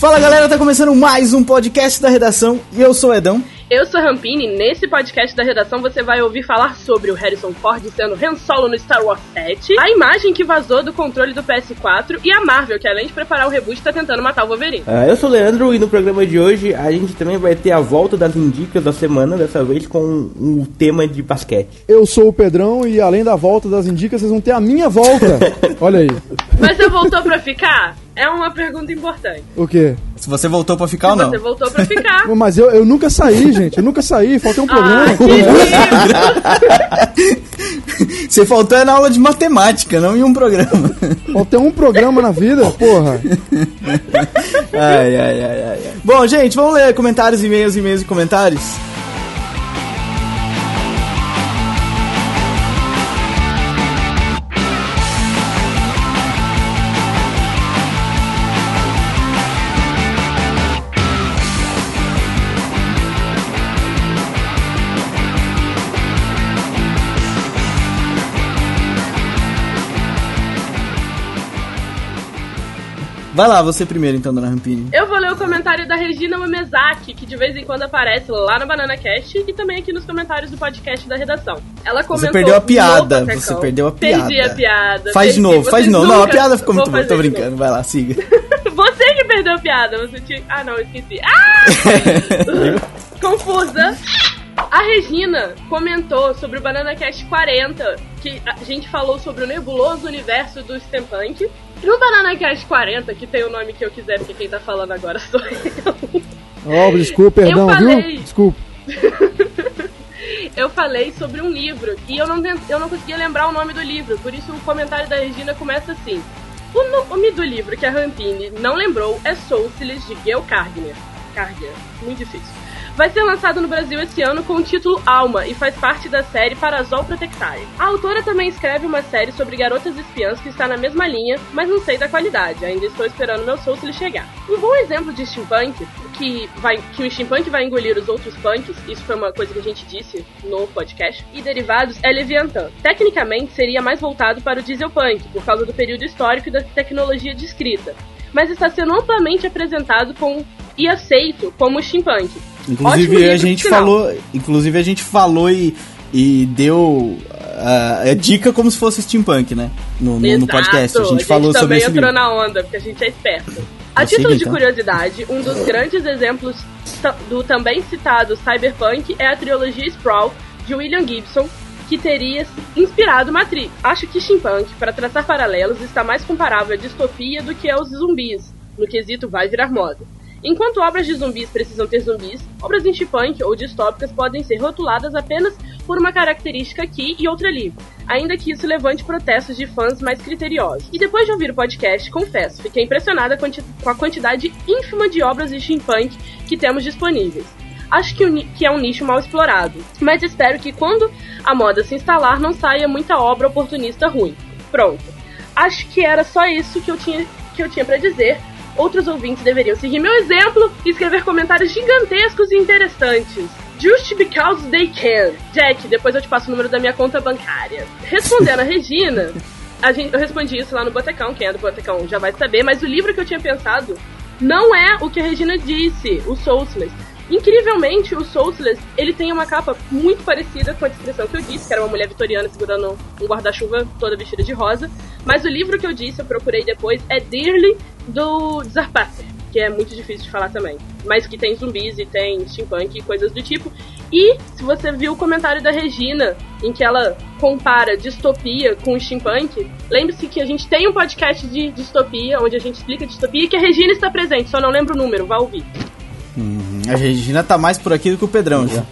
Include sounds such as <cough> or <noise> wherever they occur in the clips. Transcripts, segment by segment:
Fala galera, tá começando mais um podcast da redação e eu sou o Edão. Eu sou Rampini e nesse podcast da redação você vai ouvir falar sobre o Harrison Ford sendo Han Solo no Star Wars 7, a imagem que vazou do controle do PS4 e a Marvel, que além de preparar o reboot, tá tentando matar o Wolverine. Uh, eu sou o Leandro e no programa de hoje a gente também vai ter a volta das indicas da semana, dessa vez com um tema de basquete. Eu sou o Pedrão e além da volta das indicas, vocês vão ter a minha volta. <laughs> Olha aí. Mas você voltou pra ficar? É uma pergunta importante. O quê? Se você voltou pra ficar ou não? Você voltou pra ficar. <laughs> Mas eu, eu nunca saí, gente. Eu nunca saí. Faltei um programa. Ah, Você <laughs> faltou é na aula de matemática, não em um programa. Faltei um programa na vida, porra. Ai, ai, ai, ai, ai. Bom, gente, vamos ler comentários, e-mails, e-mails e comentários. Vai lá, você primeiro então, dona Rampini. Eu vou ler o comentário da Regina Mamezaki, que de vez em quando aparece lá no Banana Cast e também aqui nos comentários do podcast da redação. Ela comentou. Você perdeu a piada. Você perdeu a piada. Perdi a piada. Faz de novo, faz de novo. Não, a piada ficou muito boa. Tô brincando. Vai lá, siga. <laughs> Você que perdeu a piada. Você tinha. Ah, não, eu esqueci. Ah! <laughs> Confusa. A Regina comentou sobre o Banana Cast 40, que a gente falou sobre o nebuloso universo do steampunk. No Banana Cast 40, que tem o nome que eu quiser, porque quem tá falando agora sou eu. Ó, desculpa, perdão, Eu falei. viu? Desculpa. <laughs> eu falei sobre um livro e eu não, eu não conseguia lembrar o nome do livro, por isso o comentário da Regina começa assim. O nome do livro que a Rampini não lembrou é Soucilis de Gail Cargner. Cargner, muito difícil. Vai ser lançado no Brasil esse ano com o título Alma e faz parte da série Parasol Protectare. A autora também escreve uma série sobre garotas espiãs que está na mesma linha, mas não sei da qualidade, ainda estou esperando meu Soucilis chegar. Um bom exemplo de steampunk, que, vai, que o steampunk vai engolir os outros punks, isso foi uma coisa que a gente disse no podcast, e derivados é Leviathan. Tecnicamente seria mais voltado para o dieselpunk, por causa do período histórico e da tecnologia descrita, mas está sendo amplamente apresentado com, e aceito como steampunk. Inclusive a gente falou, inclusive a gente falou e, e deu ah, a dica como se fosse steampunk, né? No, no, no podcast. A gente falou sobre também esse entrou livro. na onda, porque a gente é esperto. A título de então. curiosidade, um dos grandes exemplos do também citado cyberpunk é a trilogia Sprawl, de William Gibson, que teria inspirado Matrix. Acho que steampunk, para traçar paralelos, está mais comparável à distopia do que aos zumbis, no quesito vai virar moda. Enquanto obras de zumbis precisam ter zumbis, obras steampunk ou distópicas podem ser rotuladas apenas por uma característica aqui e outra ali, ainda que isso levante protestos de fãs mais criteriosos. E depois de ouvir o podcast, confesso, fiquei impressionada com a quantidade ínfima de obras de steampunk que temos disponíveis. Acho que, que é um nicho mal explorado, mas espero que quando a moda se instalar não saia muita obra oportunista ruim. Pronto. Acho que era só isso que eu tinha, que eu tinha para dizer. Outros ouvintes deveriam seguir meu exemplo e escrever comentários gigantescos e interessantes. Just because they can. Jack, depois eu te passo o número da minha conta bancária. Respondendo a Regina, a gente, eu respondi isso lá no Botecão, quem é do Botecão já vai saber, mas o livro que eu tinha pensado não é o que a Regina disse, o Soulsless. Incrivelmente, o Soulsless, ele tem uma capa muito parecida com a descrição que eu disse, que era uma mulher vitoriana segurando um guarda-chuva toda vestida de rosa. Mas o livro que eu disse, eu procurei depois, é Dearly, do Zarpater, que é muito difícil de falar também. Mas que tem zumbis e tem steampunk e coisas do tipo. E, se você viu o comentário da Regina, em que ela compara distopia com steampunk, lembre-se que a gente tem um podcast de distopia, onde a gente explica distopia, e que a Regina está presente, só não lembro o número, vá ouvir. A Regina tá mais por aqui do que o Pedrão já.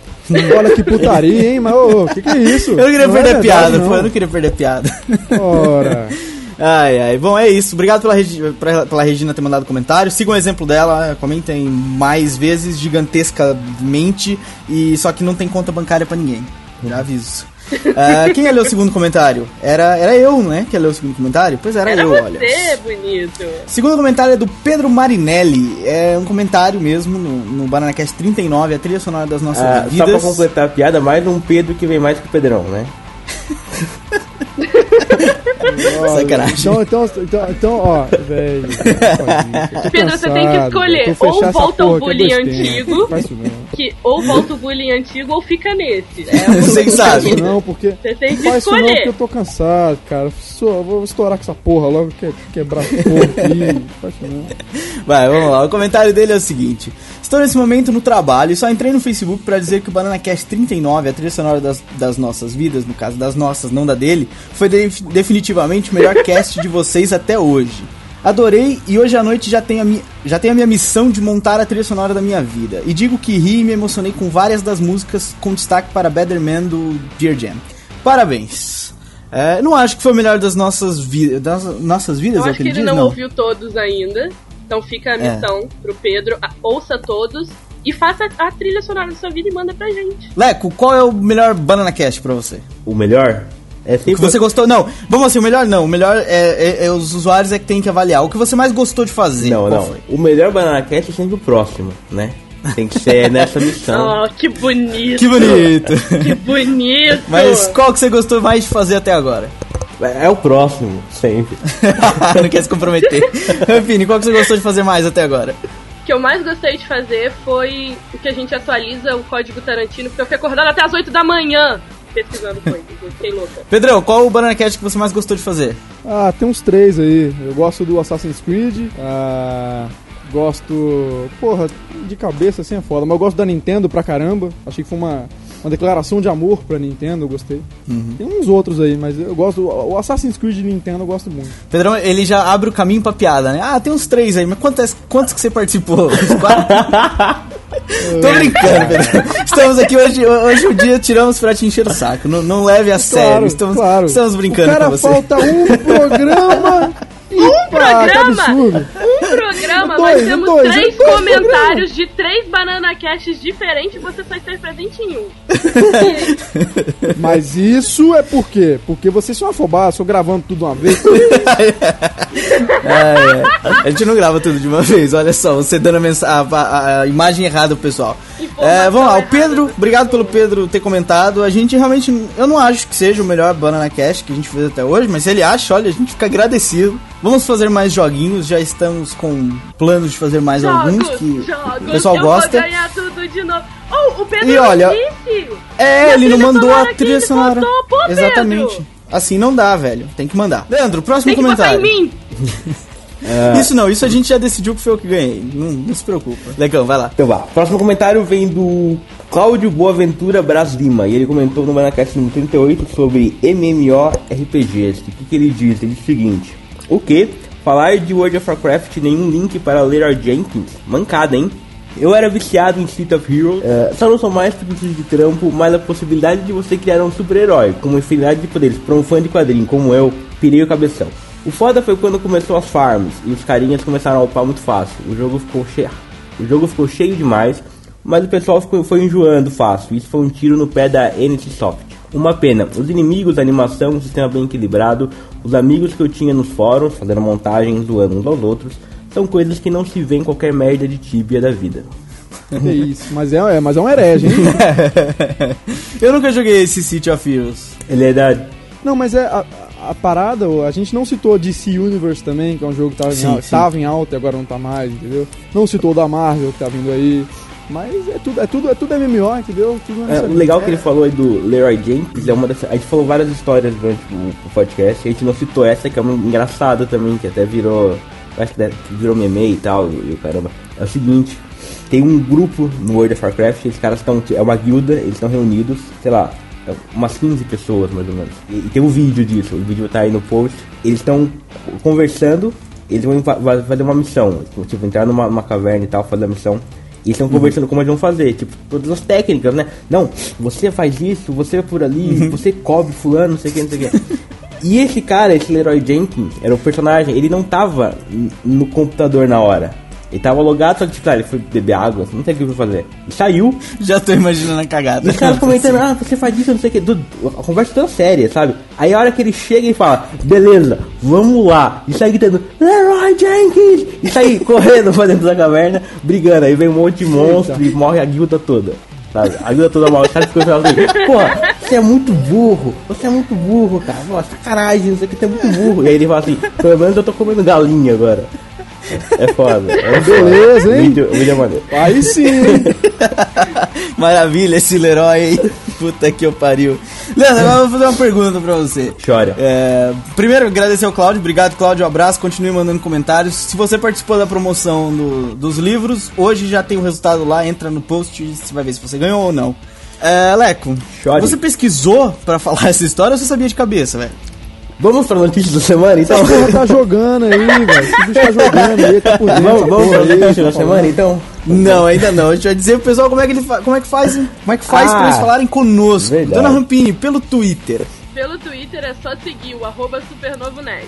Olha que putaria, hein? Mas, o que, que é isso? Eu não queria é perder verdade, piada, não. pô, eu não queria perder piada. Ora. <laughs> Ai, ai. Bom, é isso. Obrigado pela, Regi pela Regina ter mandado comentário. Sigam o exemplo dela, comentem mais vezes, gigantescamente, e só que não tem conta bancária pra ninguém. Já aviso. Ah, quem ia ler o segundo comentário? Era, era eu, não é? Que ia ler o segundo comentário? Pois era, Era eu, você, olha. bonito. Segundo comentário é do Pedro Marinelli. É um comentário mesmo no, no BananaCast 39, a trilha sonora das nossas Ah, só pra vidas. completar a piada, mais um Pedro que vem mais que o Pedrão, né? <laughs> Sacanagem. Então, então, então, então ó, velho. <laughs> Pedro, você tem que escolher. Ou volta ao bullying antigo. Que ou volta o bullying antigo ou fica nesse. É <laughs> um- Vocês sabem. Faz isso não, porque. Você tem que Faz isso não, escolher. porque eu tô cansado, cara. Só, vou estourar com essa porra logo, que, quebrar essa porra aqui. <laughs> Faz isso não. Vai, vamos lá. O comentário dele é o seguinte: Estou nesse momento no trabalho e só entrei no Facebook pra dizer que o Banana Cast 39, a trilha sonora das, das nossas vidas, no caso das nossas, não da dele, foi de- definitivamente o melhor <laughs> cast de vocês até hoje. Adorei e hoje à noite já tenho, a mi já tenho a minha missão de montar a trilha sonora da minha vida. E digo que ri e me emocionei com várias das músicas, com destaque para Better Man do Dear Jam. Parabéns! É, não acho que foi o melhor das nossas, vi das nossas vidas, Eu é o acho que ele ele diz? não, Não. ouviu todos ainda. Então fica a É. missão pro Pedro. Ouça todos e faça a trilha sonora da sua vida e manda pra gente. Leco, qual é o melhor Banana Cast pra você? O melhor é O que você gostou? Não, vamos assim, o melhor não. O melhor é, é- é os usuários é que tem que avaliar. O que você mais gostou de fazer? Não, não. foi? O melhor Banana Cast é sempre o próximo, né? Tem que ser nessa missão. <laughs> Oh, que bonito. Que bonito. Que bonito. Mas qual que você gostou mais de fazer até agora? É o próximo, sempre. <laughs> não quer se comprometer. Rampini, qual que você gostou de fazer mais até agora? O que eu mais gostei de fazer foi o que a gente atualiza o código Tarantino, porque eu fiquei acordada até as 8 da manhã pesquisando coisas. Fiquei louca. Pedrão, qual o Banana Cast que você mais gostou de fazer? Ah, tem uns três aí. Eu gosto do Assassin's Creed. Ah, gosto. Porra, de cabeça assim é foda. Mas eu gosto da Nintendo pra caramba. Achei que foi uma, uma declaração de amor pra Nintendo. Eu gostei. Tem uns outros aí, mas eu gosto. O Assassin's Creed de Nintendo eu gosto muito. Pedrão, ele já abre o caminho pra piada, né? Ah, tem uns três aí, mas quantos, quantos que você participou? <laughs> Os quatro? Tô brincando, Pedrão. Estamos aqui hoje, hoje o dia tiramos pra te encher o saco. Não, não leve a sério. Estamos, claro. estamos brincando o cara com você. falta um <laughs> programa. Um programa! absurdo. Um programa, Dois, nós temos dois, três dois comentários de três Banana Casts diferentes e você só está presente em um. <laughs> Mas isso é por quê? Porque vocês são afobados, só gravando tudo uma vez. <laughs> É, é. A gente não grava tudo de uma vez, olha só, você dando a, mensa- a- a- a imagem errada pro pessoal. É, vamos lá, o Pedro, obrigado pelo Pedro ter comentado. A gente realmente, eu não acho que seja o melhor Banana Cash que a gente fez até hoje, mas se ele acha, olha, a gente fica agradecido. Vamos fazer mais joguinhos, já estamos com planos de fazer mais alguns que jogos, o pessoal eu gosta. vou ganhar tudo de novo. Oh, o Pedro E olha, disse. É, ele não mandou a que trilha sonora. botou, pô, Pedro. Exatamente. Assim não dá, velho. Tem que mandar. Leandro, próximo Tem que botar comentário. em mim. <laughs> Isso não, isso a gente já decidiu que foi eu que ganhei. Não, não se preocupa. Legal, vai lá. Então vá. Próximo comentário vem do Cláudio Boaventura Bras Lima. E ele comentou no Manacast número 38 sobre MMORPGs. O que, que ele diz? Ele diz o seguinte: O que? Falar de World of Warcraft nenhum link para Leroy Jenkins? Mancada, hein? Eu era viciado em City of Heroes, eh, só não sou mais por motivo de trampo, mas a possibilidade de você criar um super-herói com uma infinidade de poderes para um fã de quadrinho como eu, pirei o cabeção. O foda foi quando começou as farms e os carinhas começaram a upar muito fácil. O jogo ficou cheio, o jogo ficou cheio demais, mas o pessoal ficou, foi enjoando fácil. Isso foi um tiro no pé da NC Soft. Uma pena, os inimigos, a animação, um sistema bem equilibrado, os amigos que eu tinha nos fóruns, fazendo montagem, zoando uns aos outros, são coisas que não se vê em qualquer merda de tíbia da vida. Que <laughs> isso, mas é, é- mas é um herege, hein? <laughs> eu nunca joguei esse City of Heroes. Ele é da. Não, mas é a, a parada, a gente não citou DC Universe também, que é um jogo que tava, Sim, em, alta, sim. tava em alta e agora não tá mais, entendeu? Não citou o da Marvel que tá vindo aí. Mas é tudo, é tudo, é tudo MMO, entendeu? Tudo É, o legal que ele falou aí do Leroy Jenkins é uma das. A gente falou várias histórias durante o, o podcast, a gente não citou essa, que é uma engraçada também, que até virou. Acho que virou meme e tal, e, o caramba. É o seguinte, tem um grupo no World of Warcraft, esses caras estão. É uma guilda, eles estão reunidos, sei lá, é umas 15 pessoas mais ou menos. E, e tem um vídeo disso, o vídeo tá aí no post. Eles estão conversando, eles vão fazer uma missão, tipo, entrar numa, numa caverna e tal, fazer a missão. E estão conversando como eles vão fazer, tipo, todas as técnicas, né? Não, você faz isso, você vai por ali, você cobre fulano, não sei o que, não sei o que. E esse cara, esse Leroy Jenkins, era o personagem, ele não tava no computador na hora. Ele tava logado, só que tipo, ah, ele foi beber água, não sei o que ele foi fazer. E saiu, Já tô imaginando a cagada. e os caras <laughs> comentando, ah, você faz isso, não sei o que. Dude, A conversa toda séria, sabe? Aí a hora que ele chega e fala, beleza, vamos lá. E sai gritando, Leroy Jenkins! E sai <laughs> correndo pra dentro da caverna, brigando. Aí vem um monte de monstro e morre a guilda toda. sabe? A vida toda mal, os caras ficam falando assim, porra, você é muito burro, você é muito burro, cara, nossa, sacanagem, isso aqui você é muito burro. E aí ele fala assim, pelo menos eu tô comendo galinha agora. É foda. É Beleza, foda. hein? Vídeo é maneiro. Aí sim, hein? <laughs> Maravilha esse Leroy aí. Puta que eu pariu. Leandro, agora eu vou fazer uma pergunta pra você. Chora. É, primeiro, agradecer ao Cláudio. Obrigado, Cláudio. Um abraço. Continue mandando comentários. Se você participou da promoção do- dos livros, hoje já tem o resultado lá. Entra no post e você vai ver se você ganhou ou não. É, Leco, Chore. você pesquisou pra <laughs> falar essa história ou você sabia de cabeça, velho? Vamos pra notícia da semana, então? Essa porra tá jogando aí, velho. Esse bicho tá jogando aí, tá por dentro. Vamos, dessa vamos pra notícia da tá semana, então? Não, ainda não. A gente vai dizer pro pessoal como é que, ele fa- como é que faz, hein? como é que faz pra Ah, eles falarem conosco. verdade. Dona Rampini, pelo Twitter. Pelo Twitter é só seguir o arroba supernovonet.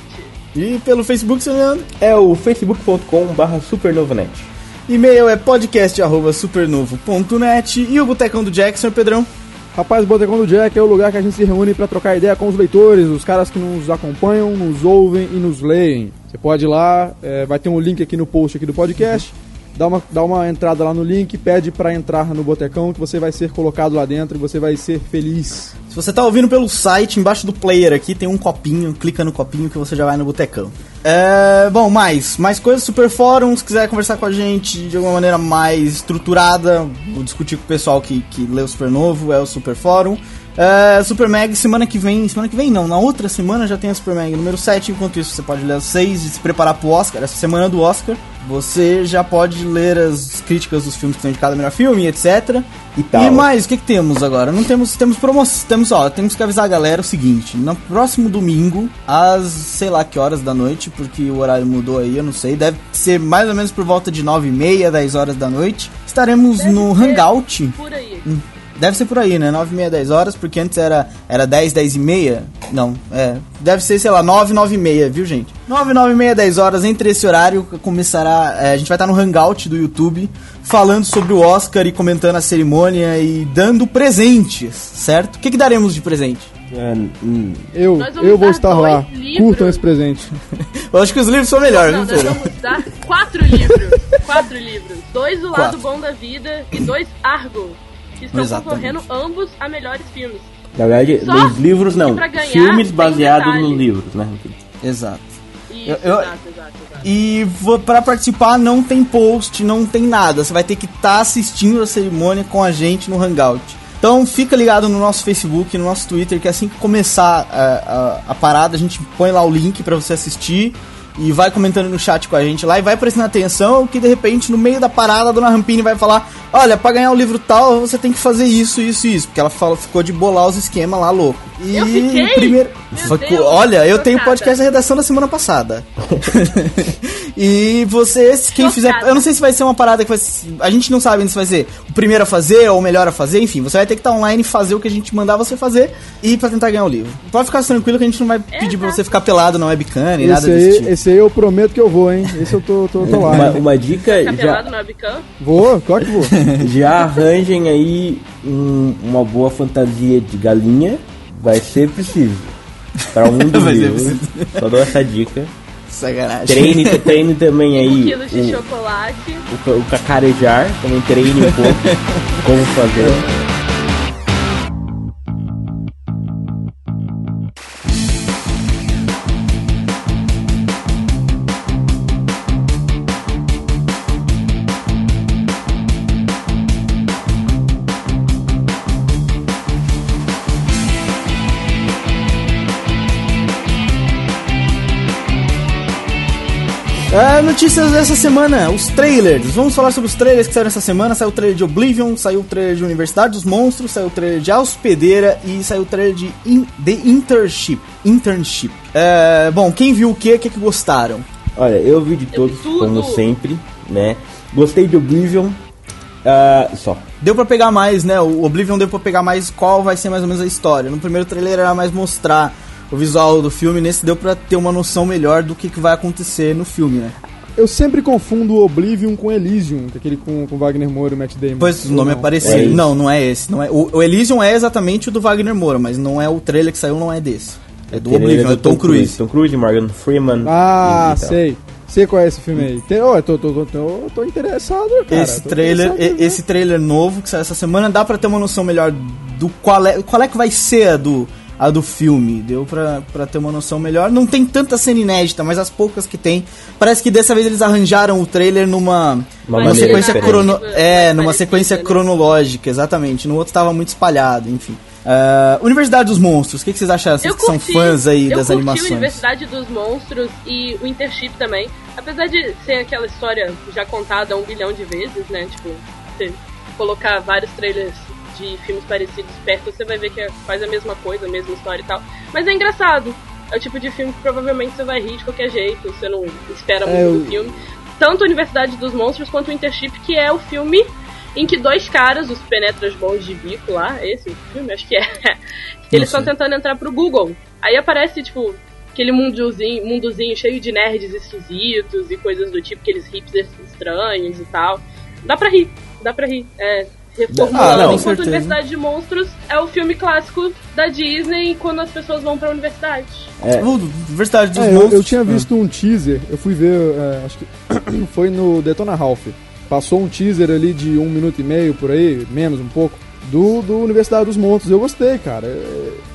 E pelo Facebook, seu Leandro. É o facebook.com barra supernovonet. E-mail é podcast.supernovo.net e o Botecão do Jackson, Pedrão. Rapaz, o Botecão do Jack é o lugar que a gente se reúne pra trocar ideia com os leitores, os caras que nos acompanham, nos ouvem e nos leem. Você pode ir lá, é, vai ter um link aqui no post aqui do podcast. Dá uma, dá uma entrada lá no link, pede pra entrar no Botecão que você vai ser colocado lá dentro e você vai ser feliz. Se você tá ouvindo pelo site, embaixo do player aqui tem um copinho, clica no copinho que você já vai no Botecão. É, bom, mais, mais coisas, Super Fórum, se quiser conversar com a gente de alguma maneira mais estruturada, vou discutir com o pessoal que, que lê o Super Novo, é o Super Fórum. É, Super Mag, semana que vem, semana que vem não, na outra semana já tem a Super Mag número 7, enquanto isso você pode ler as 6 e se preparar pro Oscar, essa semana do Oscar, você já pode ler as críticas dos filmes que estão indicados melhor filme, etc. E tal. E mais, o que, que temos agora? Não temos, temos promoção, temos, ó, temos que avisar a galera o seguinte, no próximo domingo, às sei lá que horas da noite, porque o horário mudou aí, eu não sei, deve ser mais ou menos por volta de 9 e meia, 10 horas da noite, estaremos Deve no Hangout, Por aí. Deve ser por aí, né? 9 e meia, 10 horas, porque antes era, era 10, 10 e meia. Não, é. Deve ser, sei lá, 9, 9 e meia, viu, gente? 9, 9 e meia, 10 horas. Entre esse horário começará. é, a gente vai estar no Hangout do YouTube falando sobre o Oscar e comentando a cerimônia e dando presentes, certo? O que, que daremos de presente? É, hum, Eu, eu vou estar lá. livros. Curtam esse presente. <laughs> Eu acho que os livros são melhores, Não, viu, nós vamos dar quatro livros. <laughs> Quatro livros. Dois do lado Quatro. bom da vida e dois Argo. Que estão Exatamente. concorrendo ambos a melhores filmes. na verdade, Só os livros não. ganhar Filmes baseados nos livros, né? Exato. Isso, Eu- eu- exato, exato, exato. E pra participar não tem post, não tem nada. Você vai ter que estar assistindo a cerimônia com a gente no Hangout. Então fica ligado no nosso Facebook, no nosso Twitter, que assim que começar a, a, a parada, a gente põe lá o link pra você assistir e vai comentando no chat com a gente lá e vai prestando atenção que de repente no meio da parada a dona Rampini vai falar: Olha, pra ganhar o livro tal você tem que fazer isso, isso e isso. Porque ela fala, ficou de bolar os esquemas lá louco. E Eu fiquei? primeiro. Meu Deus, olha, eu tenho chocada. podcast da redação da semana passada. <laughs> e vocês, quem fizer. Chocada. Eu não sei se vai ser uma parada que vai. ser- A gente não sabe ainda se vai ser o primeiro a fazer ou o melhor a fazer. Enfim, você vai ter que estar online e fazer o que a gente mandar você fazer e pra tentar ganhar o livro. Pode ficar tranquilo que a gente não vai pedir pra Exato. você ficar pelado na webcam nem nada Esse desse aí, tipo. Esse aí eu prometo que eu vou, hein? Esse eu tô, tô, tô lá. Uma, uma dica, Ficar já, no webcam? Vou, claro que vou. <laughs> já arranjem aí um- uma boa fantasia de galinha. Vai ser preciso. Para um <laughs> dos Vai ser. Só dou essa dica. Sacanagem. Treine, treine também Um aí quilo de o, chocolate. o, o cacarejar. Também treine um pouco <laughs> como fazer. É, notícias dessa semana, os trailers. Vamos falar sobre os trailers que saíram essa semana. Saiu o trailer de Oblivion, saiu o trailer de Universidade dos Monstros, saiu o trailer de Hospedeira e saiu o trailer de In- The Internship. Internship. É, bom, quem viu o que, o que, que gostaram? Olha, eu vi de todos, tudo. como sempre, né? Gostei de Oblivion. ah, só. Deu pra pegar mais, né? O Oblivion deu pra pegar mais qual vai ser mais ou menos a história. No primeiro trailer era mais mostrar o visual do filme, nesse deu pra ter uma noção melhor do que, que vai acontecer no filme, né? Eu sempre confundo o Oblivion com Elysium, que é aquele com, com Wagner Moura e Matt Damon. Pois o nome é não? parecido. É não, não é esse. Não é. O, o Elysium é exatamente o do Wagner Moura, mas não é o trailer que saiu, não é desse. É do Oblivion, é do Tom Cruise. Tom Cruise, Morgan Freeman. Ah, e- e sei. Sei qual é esse filme aí. Tem, oh, eu tô, tô, tô, tô, tô interessado, cara. esse tô trailer, interessado, esse trailer novo que saiu essa semana dá pra ter uma noção melhor do qual é, qual é que vai ser a do a do filme. Deu pra, pra ter uma noção melhor. Não tem tanta cena inédita, mas as poucas que tem, parece que dessa vez eles arranjaram o trailer numa Uma uma maneira sequência crono, é, numa sequência né? cronológica, exatamente. No outro tava muito espalhado, enfim. Ah, Universidade dos Monstros, o que, que vocês acharam? Vocês Eu que são fãs aí eu das curti animações. Universidade dos Monstros e o Intership também. Apesar de ser aquela história já contada um bilhão de vezes, né? Tipo, você colocar vários trailers de filmes parecidos perto, você vai ver que é- faz a mesma coisa, a mesma história e tal. Mas é engraçado. É o tipo de filme que provavelmente você vai rir de qualquer jeito, você não espera muito É, eu- do filme. Tanto a Universidade dos Monstros quanto o Intership, que é o filme em que dois caras, os penetras bons de bico lá, esse filme, acho que é, <laughs> eles estão tentando entrar pro Google. Aí aparece, tipo, aquele mundozinho, mundozinho cheio de nerds esquisitos e coisas do tipo, aqueles hipsters estranhos e tal. Dá pra rir, dá pra rir. É, reformulando. Ah, não, Enquanto certeza. Universidade de Monstros é o filme clássico da Disney quando as pessoas vão pra universidade. É. Universidade dos É, eu, Monstros. eu tinha visto um teaser, eu fui ver, é, acho que <clears throat> foi no Detona Ralph. Passou um teaser ali de um minuto e meio por aí, menos um pouco, do, do Universidade dos Monstros. Eu gostei, cara.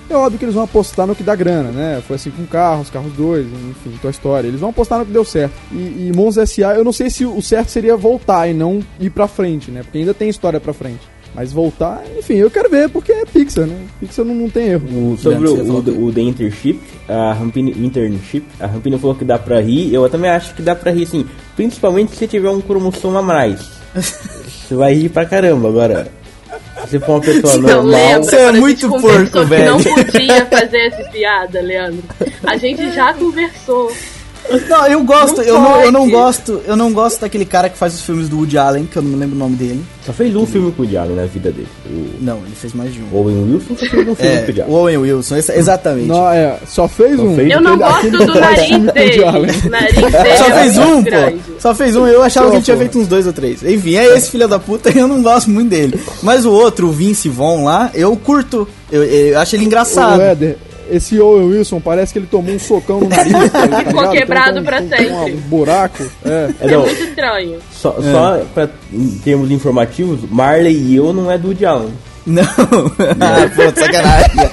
É, óbvio que eles vão apostar no que dá grana, né? Foi assim com carros, carros 2, enfim, Toy Story. Eles vão apostar no que deu certo. E, e Monstros S.A., eu não sei se o certo seria voltar e não ir pra frente, né? Porque ainda tem história pra frente. Mas voltar, enfim, eu quero ver, porque é Pixar, né? Pixar não, não tem erro. O- sobre o, o, o The Internship, a Rampini, Internship, a Rampini falou que dá pra rir, eu também acho que dá pra rir, sim. Principalmente se você tiver um cromossomo a mais. <laughs> você vai rir pra caramba, agora. Se você for uma pessoa Não normal... lembra Você é quando a gente muito porco, velho. não podia fazer essa piada, Leandro. A gente já conversou. Não, eu gosto, Não eu, não, eu não gosto, eu não gosto daquele cara que faz os filmes do Woody Allen, que eu não me lembro o nome dele. Só fez um filme com o Diabo na vida dele. O Não, ele fez mais de um. Owen Wilson só fez um filme com o É, Diabo. o Owen Wilson, esse- exatamente. Não, é, só fez Só um. fez Eu não gosto do nariz dele. Allen. Nariz dele Só é fez um, grande. pô. Só fez um. Eu achava que ele tinha feito uns dois ou três. Enfim, é esse filho da puta e eu não gosto muito dele. Mas o outro, o Vince Vaughn lá, eu curto. Eu, eu acho ele engraçado. O Éder, esse Owen Wilson parece que ele tomou um socão no nariz. tá? <laughs> Ficou um- quebrado um- pra um- sempre. Um buraco. É. É, É muito estranho. só, só pra, em termos informativos, Marley e eu não é do Woody Allen. Não. <laughs> ah, pô, sacanagem.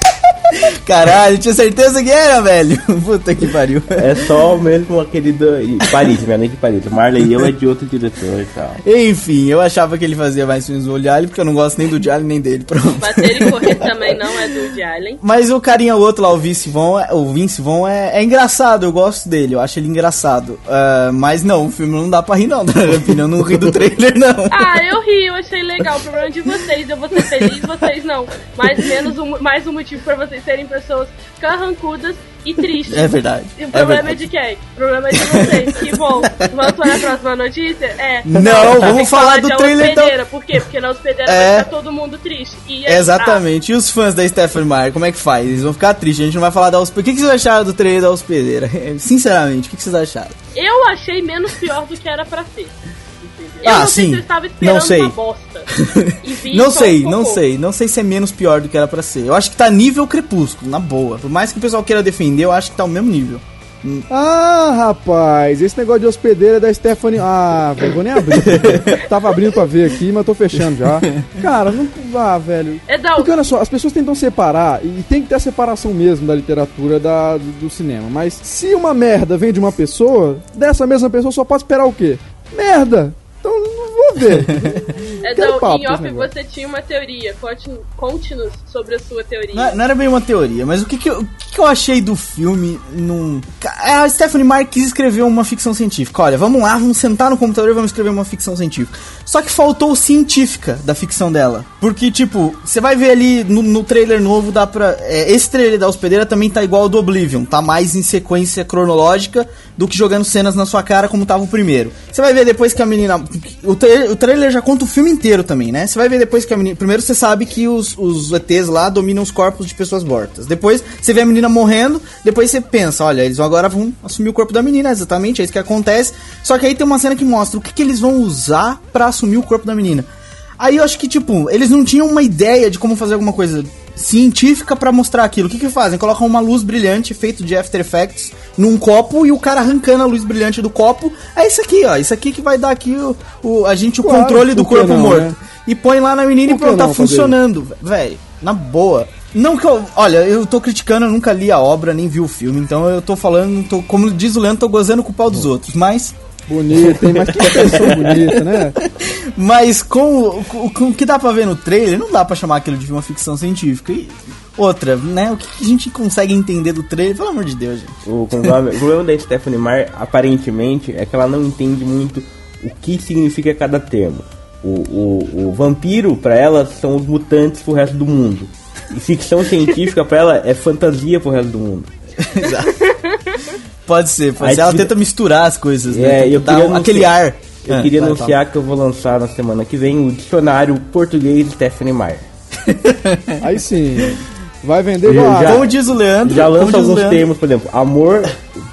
Caralho, tinha certeza que era, velho. <laughs> Puta que pariu. É só mesmo aquele do e Paris, minha mãe de Paris. Marley e eu é de outro diretor e tal. Enfim, eu achava que ele fazia mais filmes do Woody Allen, porque eu não gosto nem do Woody Allen nem dele. Pronto. Bater e correr <laughs> também não é do Woody Allen. Mas o carinha o outro lá, o Vince Vaughn, é- o Vince Vaughn é, é engraçado, eu gosto dele, eu acho ele engraçado. Ah, mas não, o filme não dá pra rir não, <laughs> na minha opinião, eu não ri do trailer não. Ah, eu ri, eu achei legal. O problema é de vocês. Eu vou ser feliz, vocês não. Mais, menos um, mais um motivo pra vocês serem pessoas carrancudas e tristes. É verdade. E o é problema é, verdade. de quem? O problema é de vocês. Que bom. Vamos para a próxima notícia? É. Não, vamos que falar do trailer, então. Por quê? Porque na hospedeira É. vai ficar todo mundo triste. E aí, Exatamente. E os fãs da Stephanie Meyer, como é que faz? Eles vão ficar tristes. A gente não vai falar da hospedeira. O que, que vocês acharam do trailer da hospedeira? <laughs> Sinceramente, o que, que vocês acharam? ah, eu achei menos pior do que era pra ser. Entendeu? Eu Ah, não sei sim. se eu estava esperando Não sei. uma bosta. <laughs> Não sei, um não sei. Não sei se é menos pior do que era pra ser. Eu acho que tá nível crepúsculo, na boa. Por mais que o pessoal queira defender, eu acho que tá o mesmo nível. Ah, rapaz, esse negócio de hospedeira é da Stephanie. Ah, velho, vou nem abrir. <laughs> Tava abrindo pra ver aqui, mas tô fechando já. Cara, não. Ah, velho. Porque olha só, as pessoas tentam separar, e tem que ter a separação mesmo da literatura da, do, do cinema. Mas se uma merda vem de uma pessoa, dessa mesma pessoa só pode esperar o quê? Merda! Então não vou ver. <laughs> Quero papo em off você tinha uma teoria. Conte- Conte-nos sobre a sua teoria. Não, é- não era bem uma teoria, mas o que, que, eu, o que, que eu achei do filme num. Ca- A Stephanie Meyer quis escrever uma ficção científica. Olha, vamos lá, vamos sentar no computador e vamos escrever uma ficção científica. Só que faltou científica da ficção dela. Porque, tipo, você vai ver ali no, no trailer novo, dá pra. é, esse trailer da hospedeira também tá igual ao do Oblivion. Tá mais em sequência cronológica do que jogando cenas na sua cara como tava o primeiro. Você vai ver depois que a menina. O, tra- o trailer já conta o filme inteiro também, né? Você vai ver depois que a menina. Primeiro você sabe que os, os ETs lá dominam os corpos de pessoas mortas. Depois você vê a menina morrendo. Depois você pensa, olha, eles agora vão assumir o corpo da menina. Exatamente, é isso que acontece. Só que aí tem uma cena que mostra o que, que eles vão usar pra assumir o corpo da menina. Aí eu acho que, tipo, eles não tinham uma ideia de como fazer alguma coisa científica pra mostrar aquilo. O que que fazem? Colocam uma luz brilhante feito de After Effects num copo e o cara arrancando a luz brilhante do copo. É isso aqui, ó. Isso aqui que vai dar aqui o, o- a gente o Claro, controle do corpo não, morto. né? E põe lá na menina e pronto, tá funcionando, velho. Na boa. Não que eu. Olha, eu tô criticando, eu nunca li a obra, nem vi o filme, então eu tô falando, tô, como diz o Leandro, tô gozando com o pau dos outros. Mas. Bonita, hein? Mas que pessoa bonita, né? <laughs> Mas com, o- com, com o que dá pra ver no trailer, não dá pra chamar aquilo de uma ficção científica. E outra, né? O que que a gente consegue entender do trailer, pelo amor de Deus, gente. O problema, o problema da Stephanie Meyer, aparentemente, é que ela não entende muito o que significa cada termo. O, o, o vampiro, pra ela, são os mutantes pro resto do mundo. E ficção científica, pra ela, é fantasia pro resto do mundo. <laughs> <laughs> Pode ser, pode Aí ser. Ela tenta misturar as coisas, É, né? eu Dar queria um- aquele anunciar- ar. Eu Ah, queria vai, anunciar que eu vou lançar na semana que vem o dicionário português Stephanie Meyer. <laughs> Aí sim. Vai vender já-. Como diz o Leandro. Já lança alguns Leandro, termos, por exemplo, amor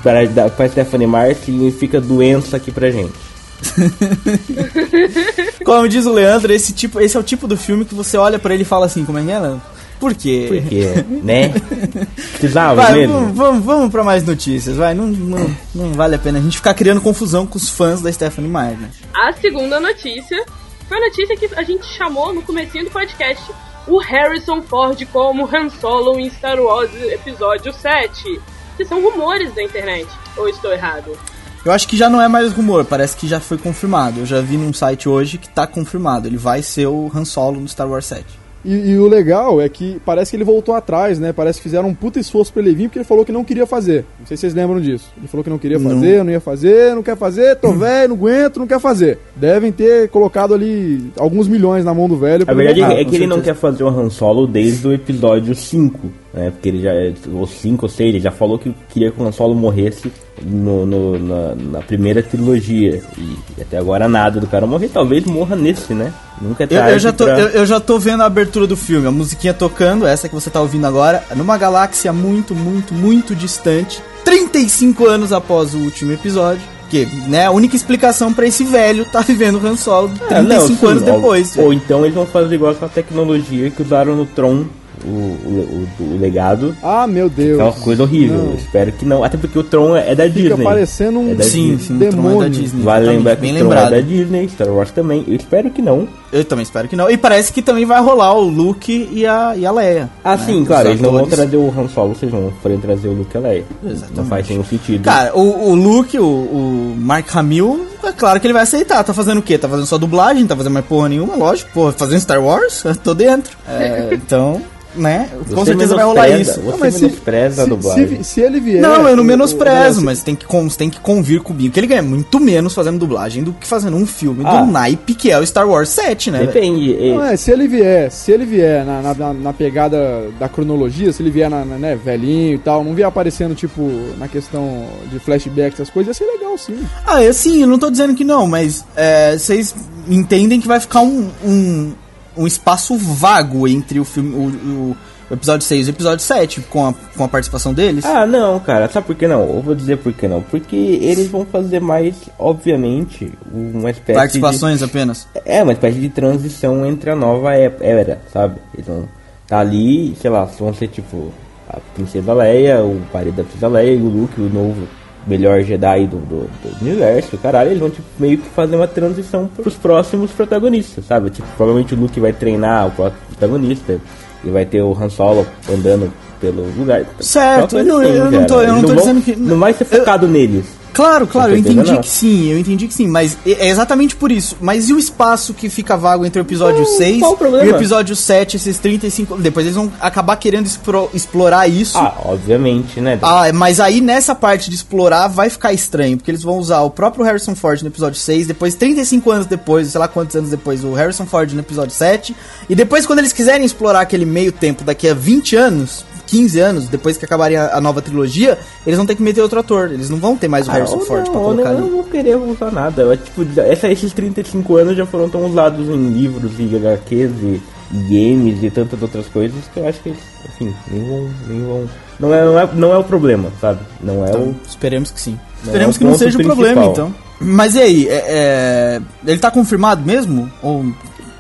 para, para Stephanie Meyer significa doença aqui pra gente. <laughs> Como diz o Leandro, esse, tipo, esse é o tipo do filme que você olha pra ele e fala assim, como é que é, Leandro? Por quê? Porque, né? <laughs> Precisava Vai, mesmo. vamos, vamos, vamos pra mais notícias, vai. Não, não, não vale a pena a gente ficar criando confusão com os fãs da Stephanie Meyer, né? A segunda notícia foi a notícia que a gente chamou no comecinho do podcast. O Harrison Ford como Han Solo em Star Wars Episódio 7. Que são rumores da internet. Ou estou errado? Eu acho que já não é mais rumor, parece que já foi confirmado. Eu já vi num site hoje que tá confirmado. Ele vai ser o Han Solo no Star Wars 7. E, e o legal é que parece que ele voltou atrás, né? Parece que fizeram um puta esforço pra ele vir, porque ele falou que não queria fazer. Não sei se vocês lembram disso. Ele falou que não queria Não. fazer, não ia fazer, não quer fazer, tô <laughs> velho, não aguento, não quer fazer. Devem ter colocado ali alguns milhões na mão do velho. A verdade ele- é que ele não quer fazer o Han Solo desde o episódio 5, né? Porque ele já, ou 5 ou 6, ele já falou que queria que o Han Solo morresse no, no- na, na primeira trilogia. E até agora nada do cara morrer. Talvez morra nesse, né? Nunca é Eu, tarde eu já tô, pra- eu, eu já tô vendo a abertura do filme, a musiquinha tocando, essa que você tá ouvindo agora, numa galáxia muito, muito, muito distante, 35 anos após o último episódio. Que, né, a única explicação pra esse velho tá <laughs> vivendo Han Solo Ah, 35 não, sim, anos depois. Ou então eles vão fazer igual com a tecnologia que usaram no Tron, o, o, o- o legado. Ah, meu Deus. É uma coisa horrível. Não. Espero que não. Até porque o Tron é da Fica Disney. parecendo um É da sim, Disney. sim, o Tron é da demônio. Disney. Vale lembrar que o Tron é da Disney, Star Wars também. Eu espero que não. Eu também espero que não. E parece que também vai rolar o Luke e a, e a Leia. Ah, né, sim, claro. Eles não vão trazer o Han Solo, vocês vão forem trazer o Luke e a Leia. Exatamente. Não faz nenhum sentido. Cara, o, o Luke, o, o Mark Hamill, é claro que ele vai aceitar. Tá fazendo o quê? Tá fazendo só dublagem, tá fazendo mais porra nenhuma, lógico. Porra, fazendo Star Wars? Eu <laughs> tô dentro. É, então, né? Com Você certeza vai rolar isso. Você Ah, mas se- menospreza a se, dublagem. se, se ele vier. Não, eu não o- menosprezo, o- mas tem que, tem que convir comigo que ele ganha muito menos fazendo dublagem do que fazendo um filme Ah. do naipe que é o Star Wars 7, né? Depende. Não, é, se ele vier, se ele vier na, na- na, pegada da cronologia, se ele vier na, na- né, velhinho e tal, não vier aparecendo, tipo, na questão de flashback, essas coisas, ia ser legal sim. Ah, é sim, eu não tô dizendo que não, mas é, vocês entendem que vai ficar um, um, um espaço vago entre o filme, o, o- o episódio 6 e o episódio 7, com a, com a participação deles? Ah, não, cara. Sabe por que não? Eu vou dizer por que não. Porque eles vão fazer mais, obviamente, uma espécie Participações apenas. de... É, uma espécie de transição entre a nova ép- era, sabe? Eles vão tá ali, sei lá, vão ser tipo a Princesa Leia, o marido da Princesa Leia e o Luke, o novo melhor Jedi do, do, do universo, caralho, eles vão tipo, meio que fazer uma transição pros próximos protagonistas, sabe? Tipo, provavelmente o Luke vai treinar o próximo protagonista e vai ter o Han Solo andando pelo lugar. Certo, eu não- eu não tô- eu Eles não tô vão- dizendo que- Não vai ser focado neles. Claro, claro, eu certeza entendi não. que sim, eu entendi que sim, mas é é exatamente por isso. Mas e o espaço que fica vago entre o episódio Não, 6 qual o problema? e o episódio 7, esses 35... Depois eles vão acabar querendo explorar isso. Ah, obviamente, né? Ah, mas aí nessa parte de explorar vai ficar estranho, porque eles vão usar o próprio Harrison Ford no episódio 6, depois 35 anos depois, sei lá quantos anos depois, o Harrison Ford no episódio 7, e depois quando eles quiserem explorar aquele meio tempo daqui a 20 anos, 15 anos, depois que acabarem a, a nova trilogia, eles vão ter que meter outro ator, eles não vão ter mais o Ah, Harrison Ford não, pra colocar não, ali. Eu não vou querer usar nada. Eu, tipo, essa- esses 35 anos já foram tão usados em livros e HQs e, games e tantas outras coisas que eu acho que, assim, nem vão. Nem vão não, é, não, é, não é o problema, sabe? Não é Então, o. esperemos que sim. Não esperemos é que não seja o problema, principal. então. Mas e aí, é- é, ele tá confirmado mesmo? Ou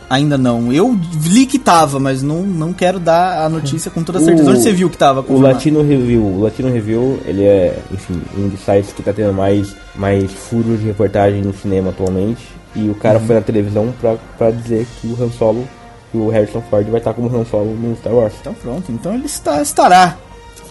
Ainda não. Eu li que tava, mas não, não quero dar a notícia com toda certeza. O- Onde você viu que tava? O? Latino Review, o Latino Review, ele é, enfim, um dos sites que tá tendo mais, mais furos de reportagem no cinema atualmente. E o cara foi na televisão pra, pra dizer que o Han Solo, que o Harrison Ford vai estar como Han Solo no Star Wars. Então pronto, então ele está, estará.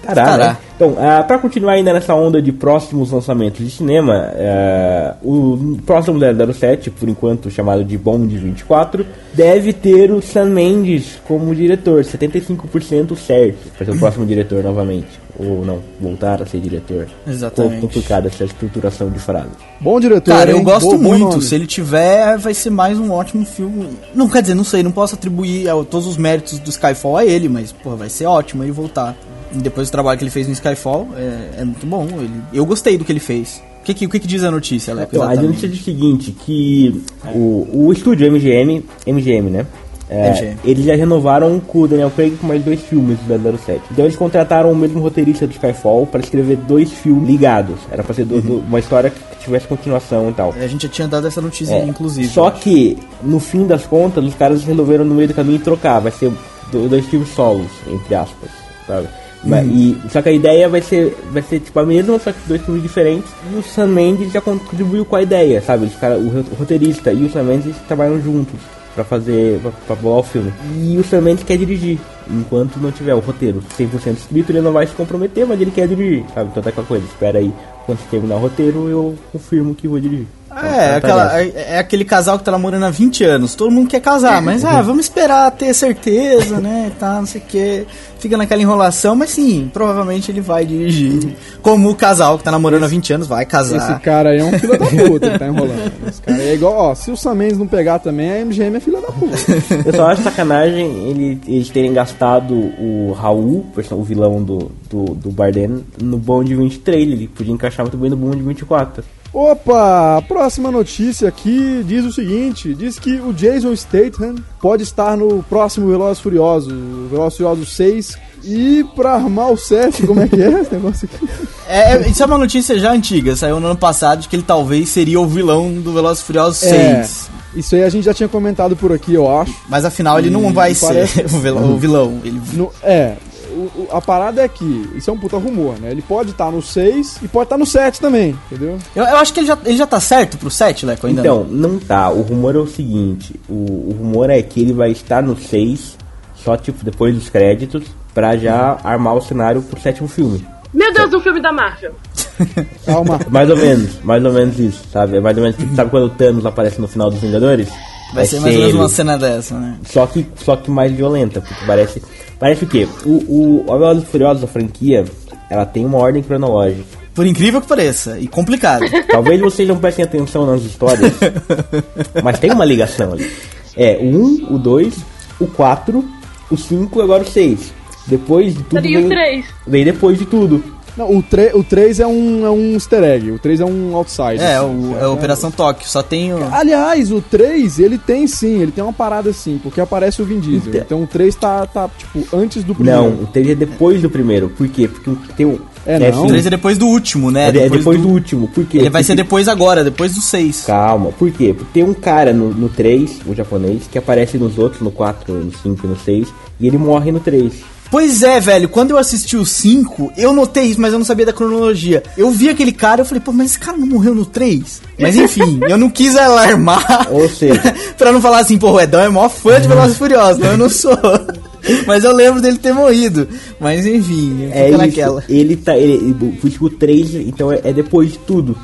Estará, Estará. né? Então, ah, pra continuar ainda nessa onda de próximos lançamentos de cinema, ah, o próximo 007, por enquanto chamado de Bond 24, deve ter o Sam Mendes como diretor, 75% certo, para ser o próximo diretor novamente. Ou não, voltar a ser diretor. Exatamente. Ficou complicada essa estruturação de frase. Bom diretor, Cara, eu hein? gosto Bom- bom muito. Se ele tiver, vai ser mais um ótimo filme. Não quer dizer, não sei, não posso atribuir ah, todos os méritos do Skyfall a ele, mas pô, vai ser ótimo ele voltar. E depois do trabalho que ele fez no Skyfall, é, é muito bom. Ele, eu gostei do que ele fez. O que, que, o que, que diz a notícia, Leco? Então, a notícia diz o seguinte, que o, o estúdio MGM, MGM, né? É. Eles já renovaram com o Daniel Craig com mais dois filmes do 007. Então eles contrataram o mesmo roteirista do Skyfall para escrever dois filmes ligados. Era pra ser do- do- uma história que tivesse continuação e tal. A gente já tinha dado essa notícia, É, inclusive. Só que, no fim das contas, os caras resolveram no meio do caminho trocar. Vai ser do- dois filmes solos, entre aspas, sabe? Mas- E, só que a ideia vai ser, vai ser tipo a mesma, só que dois filmes diferentes. E o Sam Mendes já contribuiu com a ideia, sabe? Os cara, o roteirista e o Sam Mendes trabalham juntos pra fazer, pra bolar o filme. E o Sam Mendes quer dirigir, enquanto não tiver o roteiro 100% escrito, ele não vai se comprometer, mas ele quer dirigir, sabe? Então tá aquela coisa, espera aí, quando terminar o roteiro, eu confirmo que vou dirigir. Então, É, tá- tá aquela, é, é aquele casal que tá namorando há 20 anos. Todo mundo quer casar, mas ah, <laughs> vamos esperar ter certeza, né? Tá, não sei o que. Fica naquela enrolação, mas sim, provavelmente ele vai dirigir. Como o casal que tá namorando há 20 anos vai Esse casar. cara aí é um filho da puta que tá enrolando. Esse cara aí é igual, ó, se o Sam Mendes não pegar também, a MGM é filha da puta. Eu só acho sacanagem ele- eles terem gastado o Raul, o vilão do, do, do Bardem, no Bond 23. Ele podia encaixar muito bem no Bond 24. Opa, a próxima notícia aqui diz o seguinte: diz que o Jason Statham pode estar no próximo Velozes Furioso, o Velozes Furiosos 6. E pra armar o 7, como é que é esse negócio aqui? <laughs> É, é, isso é uma notícia já antiga, saiu no ano passado de que ele talvez seria o vilão do Velozes Furiosos 6. É, isso aí a gente já tinha comentado por aqui, eu acho. Mas afinal ele não vai parece- ser <laughs> o vilão. O vilão. Ele, No- é, o- o- a parada é que isso é um puta rumor, né? Ele pode estar no 6 e pode estar no 7 também, entendeu? eu, eu acho que ele já, ele já tá certo pro 7, Leco, ainda Então, não tá. O rumor é o seguinte: o, o rumor é que ele vai estar no 6, só tipo depois dos créditos, pra já armar o cenário pro sétimo filme. Meu Deus, um filme da Marvel. <laughs> Calma. Mais ou menos, mais ou menos isso, sabe? É mais ou menos tipo, sabe quando o Thanos aparece no final dos Vingadores? Vai ser mais ou menos ele. uma cena dessa, né? Só que, só que mais violenta, porque parece. Parece o quê? O, o, Velozes e Furiosos, a franquia, ela tem uma ordem cronológica. Por incrível que pareça, e complicado. <laughs> Talvez vocês não prestem atenção nas histórias, <laughs> mas tem uma ligação ali. É o 1, o 2, o 4, o 5 e agora o 6. Depois de tudo. E o Vem, 3? vem depois de tudo. Não, o, 3 o 3 é um, é um easter egg, o 3 é um outsider. É, assim, o, é a Operação Tóquio, só tem o... Aliás, o 3, ele tem sim, ele tem uma parada assim, porque aparece o Vin Diesel. Então- Então o 3 tá, tá tipo, antes do primeiro. Não, o 3 é depois do primeiro. Por quê? Porque tem um. É, não. O 3 é depois do último, né? É, é depois do... último. Por quê? Ele vai ser Porque- depois agora, depois do 6. Calma, por quê? Porque tem um cara no, no 3, o japonês, que aparece nos outros, no 4, no 5 e no 6, e ele morre no 3. Pois é, velho, quando eu assisti o 5, eu notei isso, mas eu não sabia da cronologia. Eu vi aquele cara, eu falei, pô, mas esse cara não morreu no 3? Mas enfim, <laughs> eu não quis alarmar. Ou seja, <laughs> pra não falar assim, pô, o Edão é maior fã de Velozes Furiosos, não, eu não sou. <laughs> Mas eu lembro dele ter morrido. Mas enfim, é isso. naquela. Ele tá. Ele, o 3, então, é, é depois de tudo.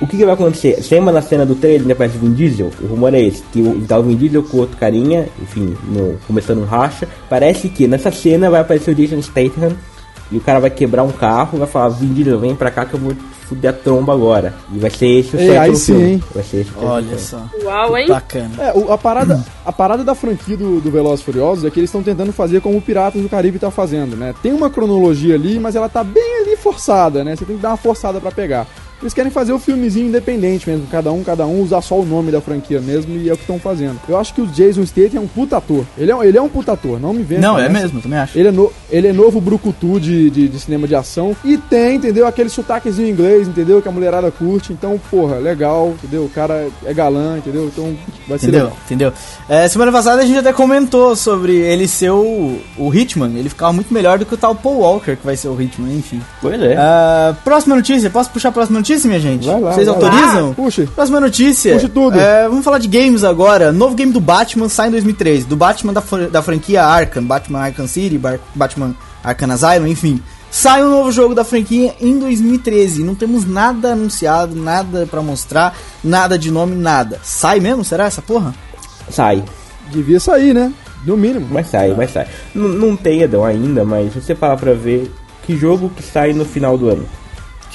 O que, que vai acontecer? Lembra na cena do trailer aparece o Vin Diesel? O rumor é esse, que o, tá o Vin Diesel com outro carinha, enfim, no- começando um racha. Parece que nessa cena vai aparecer o Jason Statham e o cara vai quebrar um carro e vai falar, Vin Diesel, vem pra cá que eu vou te fuder a tromba agora. E vai ser esse o Ei, sétimo aí sim, filme. hein? Vai ser esse Olha só. Uau, hein? Bacana. É, o- a, parada, a parada da franquia do, do Velozes e Furiosos é que eles estão tentando fazer como o Piratas do Caribe tá fazendo, né? Tem uma cronologia ali, mas ela tá bem ali forçada, né? Você tem que dar uma forçada pra pegar. Eles querem fazer o filmezinho independente mesmo, cada um, cada um usar só o nome da franquia mesmo e é o que estão fazendo. Eu acho que o Jason Statham é um puta ator. Ele é, ele é um puta ator, não me vendo. Não, é mesmo, também acho. Ele é, no, ele é novo brucutu de, de, de cinema de ação e tem, entendeu? Aquele sotaquezinho inglês, entendeu? Que a mulherada curte. Então, porra, legal, entendeu? O cara é galã, entendeu? Então vai ser Entendeu? legal. Entendeu? É, semana passada a gente até comentou sobre ele ser o, o Hitman. Ele ficava muito melhor do que o tal Paul Walker, que vai ser o Hitman, enfim. Pois é. Ah, próxima notícia, posso puxar a próxima notícia, minha gente? Vai lá, Vocês vai lá. autorizam? Puxa. Próxima notícia. Puxe tudo. É, vamos falar de games agora. Novo game do Batman sai em 2013. Do Batman da, da franquia Arkham, Batman Arkham City, Bar- Batman Arkham Asylum, enfim. Sai um novo jogo da franquia em 2013. Não temos nada anunciado, nada pra mostrar, nada de nome, nada. Sai mesmo? Será essa porra? Sai. Devia sair, né? No mínimo. Vai sair, vai sair. N- não tem Edão ainda, mas se você parar pra ver que jogo que sai no final do ano.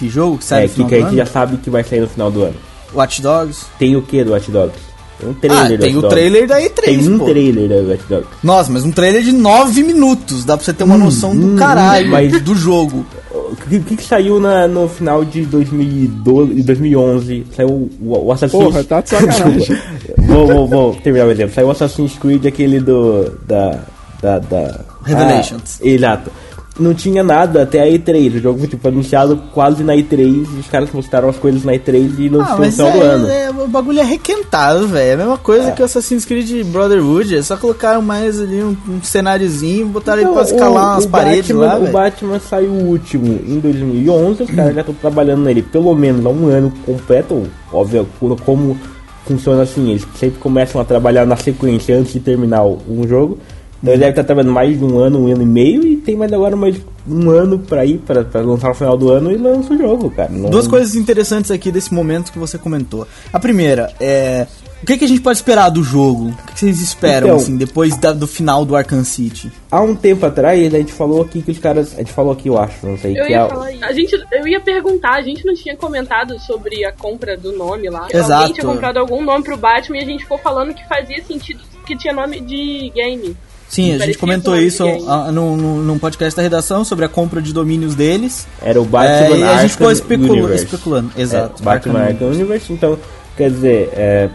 Que jogo que sai é, no que, final que a do gente já ano? sabe que vai sair no final do ano. Watch Dogs. Tem o que do Watch Dogs? Tem um Ah, trailer do tem o trailer da E3, Tem um pô. trailer do Watch Dogs. Nossa, mas um trailer de 9 minutos. Dá pra você ter uma noção do hum, caralho mas- do jogo. O que, que, saiu na, no final de 2012, e 2011? Saiu o, o Assassin's Porra, tá de sacanagem. <laughs> Vou, vou, vou terminar o exemplo. Saiu o Assassin's Creed, aquele do. da. da. da Revelations. Ah, exato. Não tinha nada até a E3. O jogo foi tipo, anunciado quase na E3. E os caras mostraram as coisas na E3 e lançou Ah, no final é, do ano. é- o bagulho é requentado, velho. É a mesma coisa que o Assassin's Creed Brotherhood. É só colocaram mais ali um, um cenáriozinho, botaram ele pra Então, escalar o- umas o paredes Batman, lá, O. Batman saiu o último em 2011, os caras já estão trabalhando nele pelo menos há um ano completo. Óbvio, como- funciona assim, eles sempre começam a trabalhar na sequência antes de terminar um jogo. Então ele deve estar trabalhando mais de um ano, um ano e meio, e tem mais agora mais um ano pra ir, pra, pra lançar no final do ano e lança o jogo, cara. Não- Duas coisas interessantes aqui desse momento que você comentou. A primeira é. O que, que a gente pode esperar do jogo? O que, que vocês esperam, Então- assim, depois da- do final do Arkham City? Há um tempo atrás a gente falou aqui que os caras. A gente falou aqui, eu acho, não sei, Eu que ia é- falar isso. A gente, eu ia perguntar, a gente não tinha comentado sobre a compra do nome lá. Exato. Alguém tinha comprado algum nome pro Batman e a gente ficou falando que fazia sentido que tinha nome de game. Sim, a gente comentou isso num, podcast da redação sobre a compra de domínios deles. Era o É, Batman e a gente ficou especula- especulando. Exato. É, Batman Arkham Arkham Universe. Então, quer dizer, é,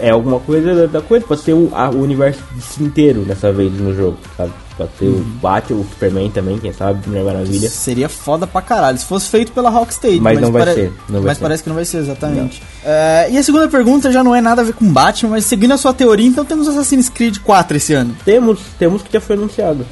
é alguma coisa da, da coisa. Pode ser o, a- o universo inteiro dessa vez no jogo, sabe? Pode ser Uhum. o Batman, o Superman também, quem sabe, Mulher Maravilha. Seria foda pra caralho. Se fosse feito pela Rocksteady. Mas não vai ser, não vai mas ser. parece que não vai ser, exatamente. É, e a segunda pergunta já não é nada a ver com Batman, mas seguindo a sua teoria, então temos Assassin's Creed 4 esse ano. Temos, temos que já foi anunciado.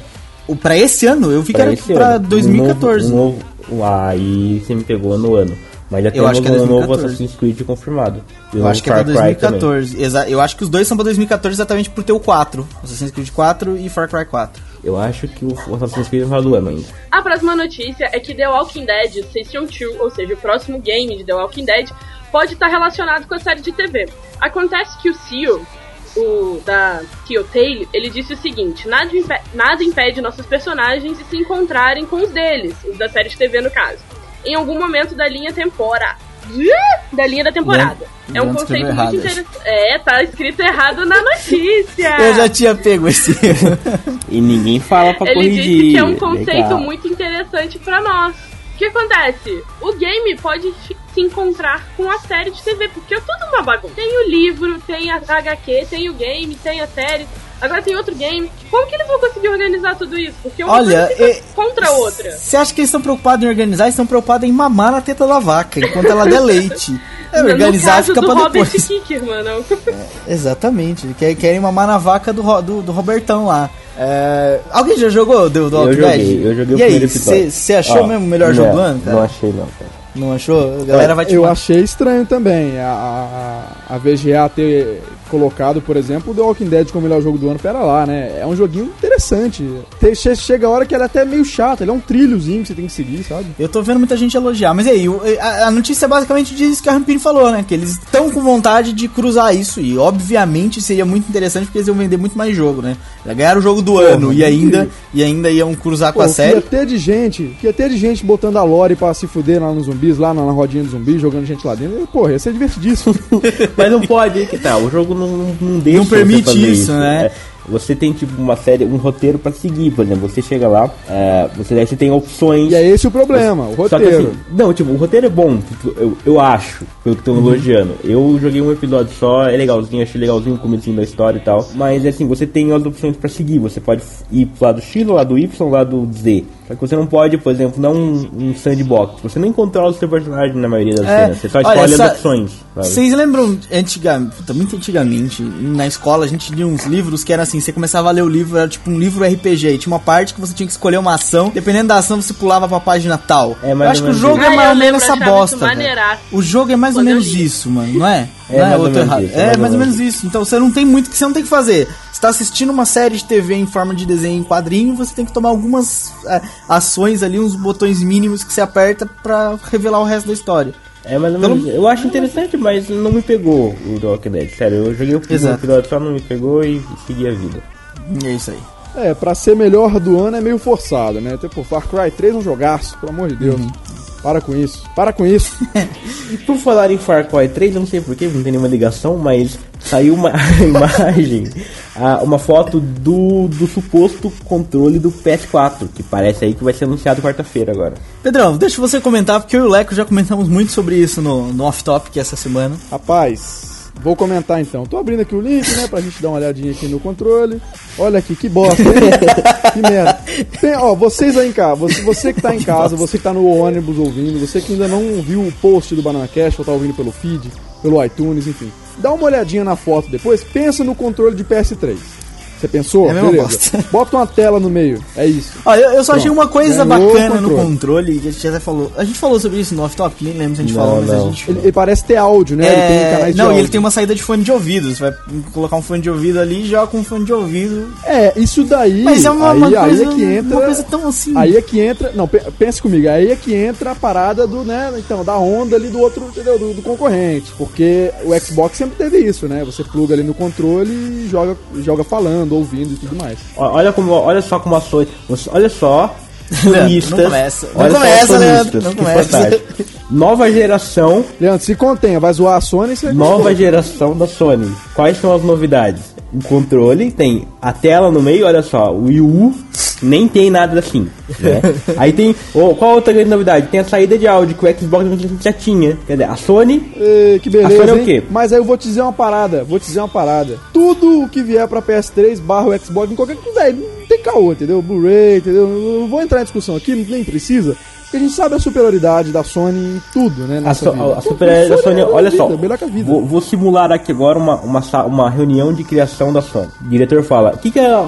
O, pra esse ano? Eu vi que era pra ano. 2014. Um novo, um novo, aí você me pegou no ano. Mas já Eu temos acho que é um novo 2014. Assassin's Creed confirmado. Eu um acho que é pra Far Cry também. 2014. Exa eu acho que os dois são pra 2014 exatamente por ter o 4. Assassin's Creed 4 e Far Cry 4. Eu acho que o Assassin's Creed no final do ano ainda. A próxima notícia é que The Walking Dead Season 2, ou seja, o próximo game de The Walking Dead, pode estar relacionado com a série de TV. Acontece que o CEO, o da Telltale, ele disse o seguinte: nada, impe- nada impede nossos personagens de se encontrarem com os deles, os da série de TV no caso, em algum momento da linha temporada. Da linha da temporada. Leandro- é um conceito muito errado. interessante. É, tá escrito errado na notícia. Eu já tinha pego esse. E ninguém fala pra Ele corrigir. disse que é um Legal. conceito muito interessante pra nós. O que acontece? O game pode se encontrar com a série de TV, porque é tudo uma bagunça. Tem o livro, tem a HQ, tem o game, tem a série. Agora tem outro game. Como que eles vão conseguir organizar tudo isso? Porque uma Olha, coisa é- contra a outra. Você acha que eles estão preocupados em organizar? Eles estão preocupados em mamar na teta da vaca, enquanto ela der leite. <laughs> É, no organizar caso fica do pra Robert depois. Kicker, mano. <laughs> Exatamente, quer- querem mamar na vaca do, do, do Robertão lá. É, alguém já jogou The, Eu Walking joguei, Dead? eu joguei o E aí, primeiro episódio. você achou Ó, mesmo o melhor não, jogo do ano, cara? Não achei não, cara. Não achou? A galera vai te Eu achei estranho também a, a, a VGA ter colocado, por exemplo, o The Walking Dead como melhor jogo do ano. Pera lá, né? É um joguinho interessante. Te- che- chega a hora que ele é até meio chato. Ele é um trilhozinho que você tem que seguir, sabe? Eu tô vendo muita gente elogiar, mas e aí, a, a notícia basicamente diz isso que a Rampini falou, né? Que eles estão com vontade de cruzar isso, e obviamente seria muito interessante porque eles iam vender muito mais jogo, né? Já ganharam o jogo do ano e ainda, e ainda iam cruzar com Pô, a o que série. ia ter de gente, que ia ter de gente botando a lore pra se fuder lá nos zumbis, lá na, na rodinha dos zumbis, jogando gente lá dentro. Porra, ia ser divertidíssimo. <laughs> Mas não pode, que tá, o jogo não, não deixa Não permite fazer isso, né? Você tem tipo uma série, um roteiro pra seguir, por exemplo, você chega lá, é, você, daí você tem opções. E é esse o problema, o Só que roteiro. assim, não, tipo, o roteiro é bom, tipo, eu, eu acho, pelo que tô Uhum. elogiando. Eu joguei um episódio só, é legalzinho, achei legalzinho o comecinho da história e tal. Mas assim, você tem as opções pra seguir. Você pode ir pro lado X, do lado Y, do lado Z. Só que você não pode, por exemplo, não um, um sandbox. Você nem controla o seu personagem na maioria das É, cenas. Você só olha, escolhe essa- as opções. Vocês lembram, antigamente, muito antigamente, na escola a gente lia uns livros que era assim, você começava a ler o livro, era tipo um livro RPG, e tinha uma parte que você tinha que escolher uma ação, dependendo da ação você pulava pra página tal. É, eu acho que o menos jogo isso. é Ah, mais ou menos essa bosta. O jogo é mais ou menos isso, mano, não é? É não mais é ou outro menos errado. isso, é é mais ou mais ou menos isso. Então você não tem muito que você não tem que fazer. Você tá assistindo uma série de TV em forma de desenho em quadrinho, você tem que tomar algumas é, ações ali, uns botões mínimos que você aperta pra revelar o resto da história. É mais ou menos. Eu acho interessante, mas não me pegou o The Walking Dead. Sério, eu joguei o primeiro episódio só não me pegou e segui a vida. E é isso aí. É, pra ser melhor do ano é meio forçado, né? Tipo, Far Cry 3 é um jogaço, pelo amor de Deus. Uhum. Para com isso. Para com isso. E <laughs> por falar em Far Cry 3, eu não sei porquê, não tem nenhuma ligação, mas saiu uma <laughs> imagem, ah, uma foto do, do suposto controle do PS4, que parece aí que vai ser anunciado quarta-feira agora. Pedrão, deixa você comentar, porque eu e o Leco já comentamos muito sobre isso no, no Off Topic essa semana. Rapaz, vou comentar então. Tô abrindo aqui o link, né, pra gente dar uma olhadinha aqui no controle. Olha aqui, que bosta, hein? <laughs> que merda. Tem, ó, vocês aí em casa, você, você que tá em casa, você que tá no ônibus ouvindo, você que ainda não viu o post do Banana Cash ou tá ouvindo pelo feed, pelo iTunes, enfim. Dá uma olhadinha na foto depois, pensa no controle de PS3. Você pensou? É Beleza. bosta. <laughs> Bota uma tela no meio, é isso. Ó, eu, eu só achei Pronto. uma coisa Ganhou bacana no controle. controle, que a gente até falou. A gente falou sobre isso no Off Topic, nem lembro se a gente Não, falou, mas a gente. Ele, ele parece ter áudio, né? ele tem É, não, e ele tem uma saída de fone de ouvido. Você vai colocar um fone de ouvido ali e joga um fone de ouvido. É, isso daí. Mas é uma, aí, uma aí coisa, é que entra. uma coisa tão assim. Aí é que entra. Não, pe- pense comigo, aí é que entra a parada do, né? Então, da onda ali do outro, entendeu? Do, do concorrente. Porque o Xbox sempre teve isso, né? Você pluga ali no controle e joga, joga falando, ouvindo e tudo mais. Olha, como, olha só como a Sony. Olha só. Não começa. Não Olha começa, Leandro, não começa. fantástico. Nova geração. Leandro, se contenha, vai zoar a Sony você. Nova geração da Sony. Quais são as novidades? O controle tem a tela no meio, olha só, o Wii U nem tem nada assim. Né? <laughs> Aí tem. oh, qual outra grande novidade? Tem a saída de áudio que o Xbox já tinha. Quer dizer, a Sony. Ê, que A Sony beleza, é o hein? quê? Mas aí eu vou te dizer uma parada, vou te dizer uma parada. Tudo o que vier pra PS3 barra o Xbox, em qualquer coisa, não tem caô, entendeu? Blu-ray, entendeu? Eu não vou entrar em discussão aqui, nem precisa. Porque a gente sabe a superioridade da Sony em tudo, né? A, so, vida. a, a super da Sony, é olha vida, só, melhor que a vida. vou, vou simular aqui agora uma, uma, uma reunião de criação da Sony. O diretor fala: o que, que a, a-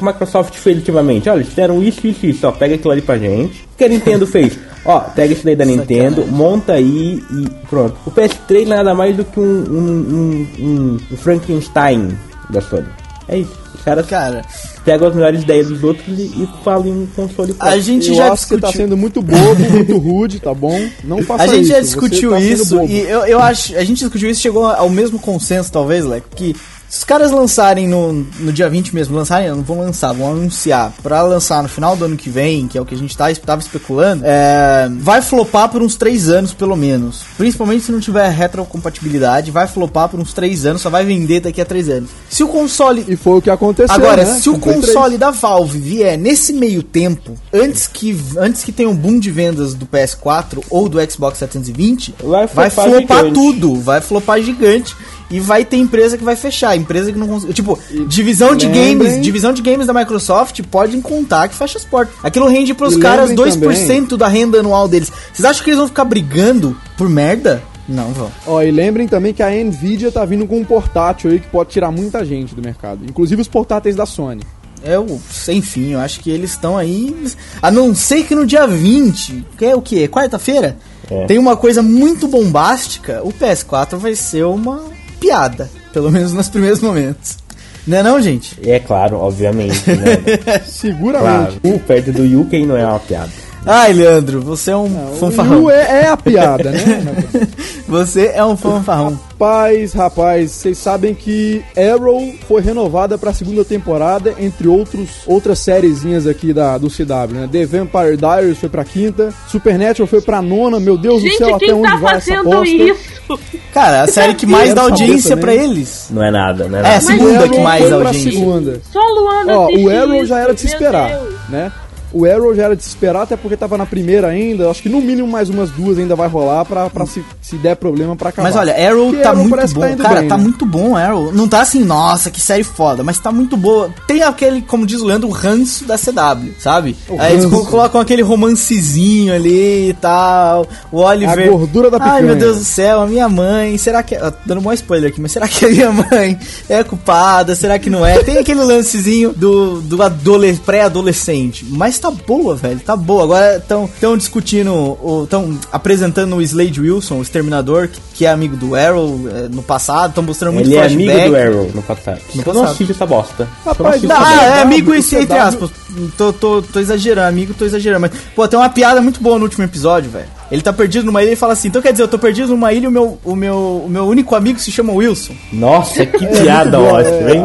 a Microsoft fez ultimamente? Olha, eles fizeram isso, isso, isso, ó, pega aquilo ali pra gente. O que a Nintendo fez? <laughs> Ó, pega isso daí da Nintendo, Sacanagem. monta aí e pronto. O PS3 nada mais do que um, um, um, um- um Frankenstein da Sony. É isso. Caras Cara, pegam as melhores ideias dos outros e, e falam em um console a gente eu já acho que você tá discutiu. sendo muito bobo, muito rude, tá bom? Não faça A gente isso. já discutiu tá isso e eu, eu acho. A gente discutiu isso chegou ao mesmo consenso, talvez, Leco, que se os caras lançarem no, no dia 20 mesmo, lançarem, não vão lançar, vão anunciar pra lançar no final do ano que vem, que é o que a gente tá, tava especulando, é, vai flopar por uns 3 anos pelo menos. Principalmente se não tiver retrocompatibilidade, vai flopar por uns 3 anos, só vai vender daqui a 3 anos. Se o console E foi o que aconteceu. Agora, né? se o Play 3. console da Valve vier nesse meio tempo, antes que, antes que tenha um boom de vendas do PS4 ou do Xbox 720, Vai vai flopar flopar gigante. tudo, vai flopar gigante e vai ter empresa que vai fechar, empresa que não consegue, tipo, divisão de lembrem- games, divisão de games da Microsoft pode contar que fecha as portas. Aquilo rende pros E caras lembrem 2% da renda anual deles. Vocês acham que eles vão ficar brigando por merda? Não vão. Ó, e lembrem também que a Nvidia tá vindo com um portátil aí que pode tirar muita gente do mercado. Inclusive os portáteis da Sony. Eu, enfim, eu acho que eles estão aí. A não ser que no dia 20, que é o que? Quarta-feira? É. Tem uma coisa muito bombástica. O PS4 vai ser uma piada. Pelo menos nos primeiros momentos. Não é não, gente? É claro, obviamente, né? <laughs> Seguramente. Claro. Uh, perto do Yu, quem não é uma piada. Ai, Leandro, você é um O fanfarrão. Yu é, é a piada, né? <laughs> Você é um fanfarrão. Rapaz, rapaz, vocês sabem que Arrow foi renovada pra segunda temporada, entre outros outras sériezinhas aqui da, do CW, né? The Vampire Diaries foi pra quinta, Supernatural foi pra nona, meu Deus do Gente, céu, até onde tá vai essa fazendo aposta? isso? Cara, a série que mais dá audiência pra eles. Não é nada, não é É, a segunda que mais dá audiência. segunda. Só Luana Ó, o Arrow isso, já era de se esperar, Deus. né? O Arrow já era de se esperar, até porque tava na primeira ainda. Acho que no mínimo mais umas duas ainda vai rolar pra, pra se, se der problema pra acabar. Mas olha, Arrow Porque tá Arrow muito que bom. tá Cara, bem, tá né? muito bom Arrow. Não tá assim, nossa, que série foda, mas tá muito boa. Tem aquele, como diz o Leandro, o ranço da CW, sabe? O Aí eles ranço. colocam aquele romancezinho ali e tal. O Oliver. A gordura da Ai, picanha. meu Deus do céu, a minha mãe. Será que. ó, Dando um bom spoiler aqui, mas será que a minha mãe é culpada? Será que não é? Tem aquele lancezinho do, do adole- pré-adolescente. Mas tá boa, velho. Tá boa. Agora estão discutindo, estão apresentando o Slade Wilson, o Exterminador, que, que é amigo do Arrow é, no passado. Estão mostrando muito Ele é flashback. amigo do Arrow no passado. No Eu não assisto essa bosta. Rapaz, Eu não assisto dá- essa Ah, bosta. é CW, amigo esse, entre aspas. Tô, tô, tô exagerando, amigo, tô exagerando. Mas, pô, tem uma piada muito boa no último episódio, velho. Ele tá perdido numa ilha e fala assim: então quer dizer, eu tô perdido numa ilha e o meu, o meu, o meu único amigo se chama Wilson. Nossa, que <laughs> piada boa, ótima, hein?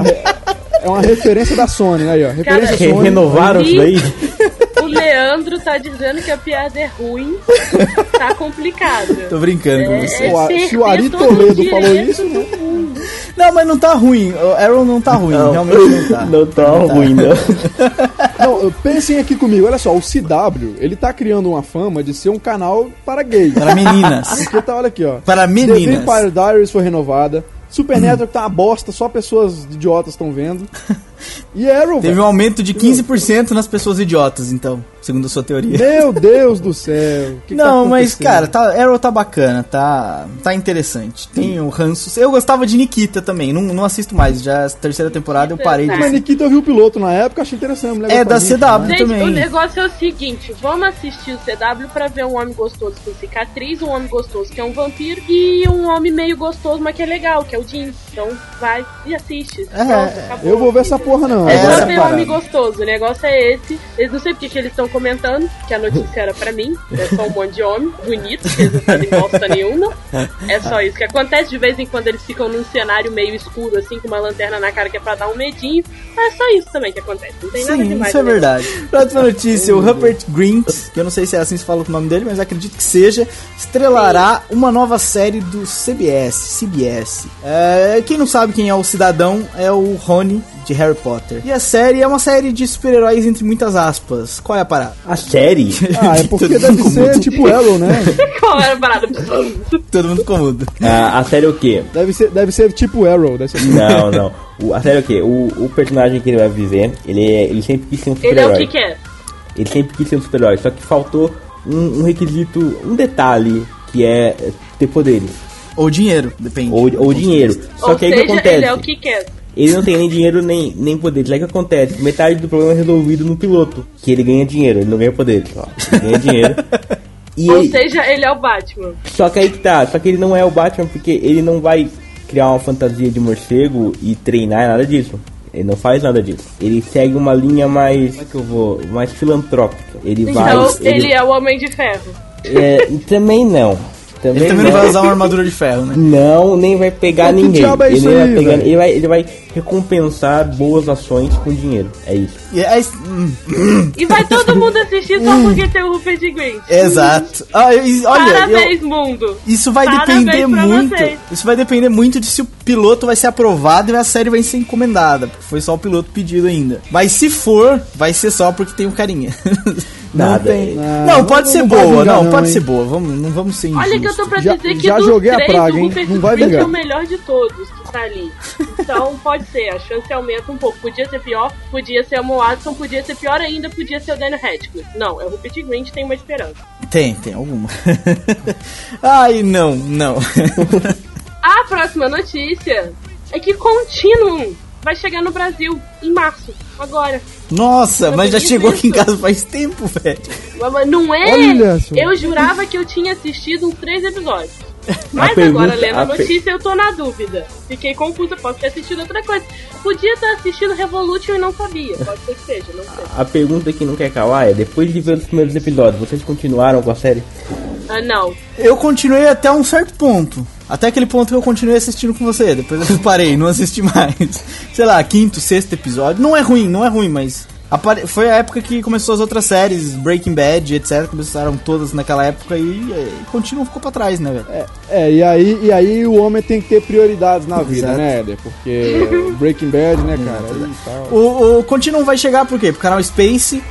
É uma referência da Sony, aí, ó. Referência Cara, Sony. Renovaram isso daí? <laughs> O Leandro tá dizendo que a piada é ruim. Tá complicado. Tô brincando com É, você. é se o Ari Toledo falou isso, né? Não, mas não tá ruim. O Arrow não tá ruim, realmente não tá. Não tá ruim, não. <laughs> Não, pensem aqui comigo, olha só, o CW, ele tá criando uma fama de ser um canal para gays. Para meninas. <laughs> Porque tá, olha aqui, ó. Para meninas. The Vampire Diaries foi renovada. Supernatural tá uma bosta, só pessoas idiotas estão vendo. <laughs> E Arrow, Teve um aumento de 15% nas pessoas idiotas, então, segundo a sua teoria. Meu Deus do céu. que que não, tá mas, cara, tá, Arrow tá bacana, tá, tá interessante. Tem o ranço. Eu gostava de Nikita também, não, não assisto mais. Já a terceira temporada eu parei de. Mas Nikita eu vi o piloto na época, achei interessante. mulher É, da gostosinha, CW. né? Gente, também. o negócio é o seguinte: vamos assistir o CW pra ver um homem gostoso com cicatriz, um homem gostoso que é um vampiro e um homem meio gostoso, mas que é legal, que é o Jim. Então vai e assiste. É, Pronto, acabou. Eu vou ver essa porra não. É Essa só ver parada. homem gostoso. O negócio é esse. Eles não sei porque que eles estão comentando, que a notícia era pra mim. É só um monte de homem bonito, que eles não fazem bosta nenhuma. É só isso que acontece. De vez em quando eles ficam num cenário meio escuro, assim, com uma lanterna na cara que é pra dar um medinho. É só isso também que acontece. Não tem nada Sim, demais. isso é verdade. Próxima notícia: o Rupert Grint, que eu não sei se é assim que se fala o nome dele, mas acredito que seja, estrelará uma nova série do CBS. CBS. É, quem não sabe quem é o cidadão é o Rony de Harry Potter. E a série é uma série de super-heróis, entre muitas aspas. Qual é a parada? A série? Ah, é <laughs> porque Todo deve mundo ser comum. tipo Arrow, né? <laughs> Qual era a parada? Todo mundo comudo. a, a série é o quê? Deve ser, deve ser tipo Arrow. Deve ser... Não, não. O, a série é o quê? O, o personagem que ele vai viver, ele, é, ele sempre quis ser um Ele é o super-herói. que que é? Ele sempre quis ser um super-herói, só que faltou um, um requisito, um detalhe, que é ter poderes. Ou dinheiro, depende. Ou, ou dinheiro. Só Ou que aí o seja, que acontece? ele é o que quer. Ele não tem nem dinheiro nem, nem poderes. Aí o que acontece? Metade do problema é resolvido no piloto. Que ele ganha dinheiro, ele não ganha poderes. Ó. Ele ganha dinheiro. <laughs> E Ou ele- seja, ele é o Batman. Só que aí que tá, só que ele não é o Batman porque ele não vai criar uma fantasia de morcego e treinar nada disso. Ele não faz nada disso. Ele segue uma linha mais. Como é que eu vou? Mais filantrópica. Ele vai. Então, ele é o Homem de Ferro. é, também não. Também, Ele também não vai usar uma armadura de ferro, né? Não, nem vai pegar ninguém. diabo é ele, vai aí, pegar, ele, vai, ele vai recompensar boas ações com dinheiro. É isso. E é- hum, E vai todo mundo assistir só porque tem o Rupert Grint. exato. Ah, olha, eu- Parabéns, mundo. Isso vai Parabéns depender muito. vocês. Isso vai depender muito de se o piloto vai ser aprovado e a série vai ser encomendada. Porque foi só o piloto pedido ainda. Mas se for, vai ser só porque tem o carinha. <laughs> Não Nada. tem. Ah, não, não- pode não ser vai boa. vingar Não, não, pode hein? ser boa. Vamos, não vamos ser Olha que eu injustos. tô pra Já- dizer que já joguei a praga, hein? Não vai Grint é vingar. o melhor de todos tá ali. Então pode ser, a chance aumenta um pouco. Podia ser pior, podia ser o Mo Watson, podia ser pior ainda, podia ser o Daniel Radcliffe. Não, é o Rupert Grint, tem uma esperança. Tem, tem alguma. <laughs> Ai, não, não. <laughs> A próxima notícia é que Continuum vai chegar no Brasil em março, agora. Nossa, Eu mas já chegou aqui em isso. casa faz tempo, velho. Não é? Olha. Eu jurava que eu tinha assistido uns três episódios. <laughs> Mas pergunta- agora, lendo a a per- notícia, eu tô na dúvida. Fiquei confusa, posso ter assistido outra coisa. Podia ter assistido Revolution e não sabia. Pode ser que seja, não sei. A pergunta que não quer calar é, depois de ver os primeiros episódios, vocês continuaram com a série? Ah, não. Eu continuei até um certo ponto. Até aquele ponto que eu continuei assistindo com você. Depois eu parei, não assisti <laughs> mais. Sei lá, quinto, sexto episódio. Não é ruim, não é ruim, mas. Apare- Foi a época que começou as outras séries, Breaking Bad, etc. Começaram todas naquela época e, e continuam ficou pra trás, né, velho? É, e aí, e aí o homem tem que ter prioridades na vida, Exato. né, Éder? Porque Breaking Bad, né, cara? O, o Continuum vai chegar por quê? Pro canal Space.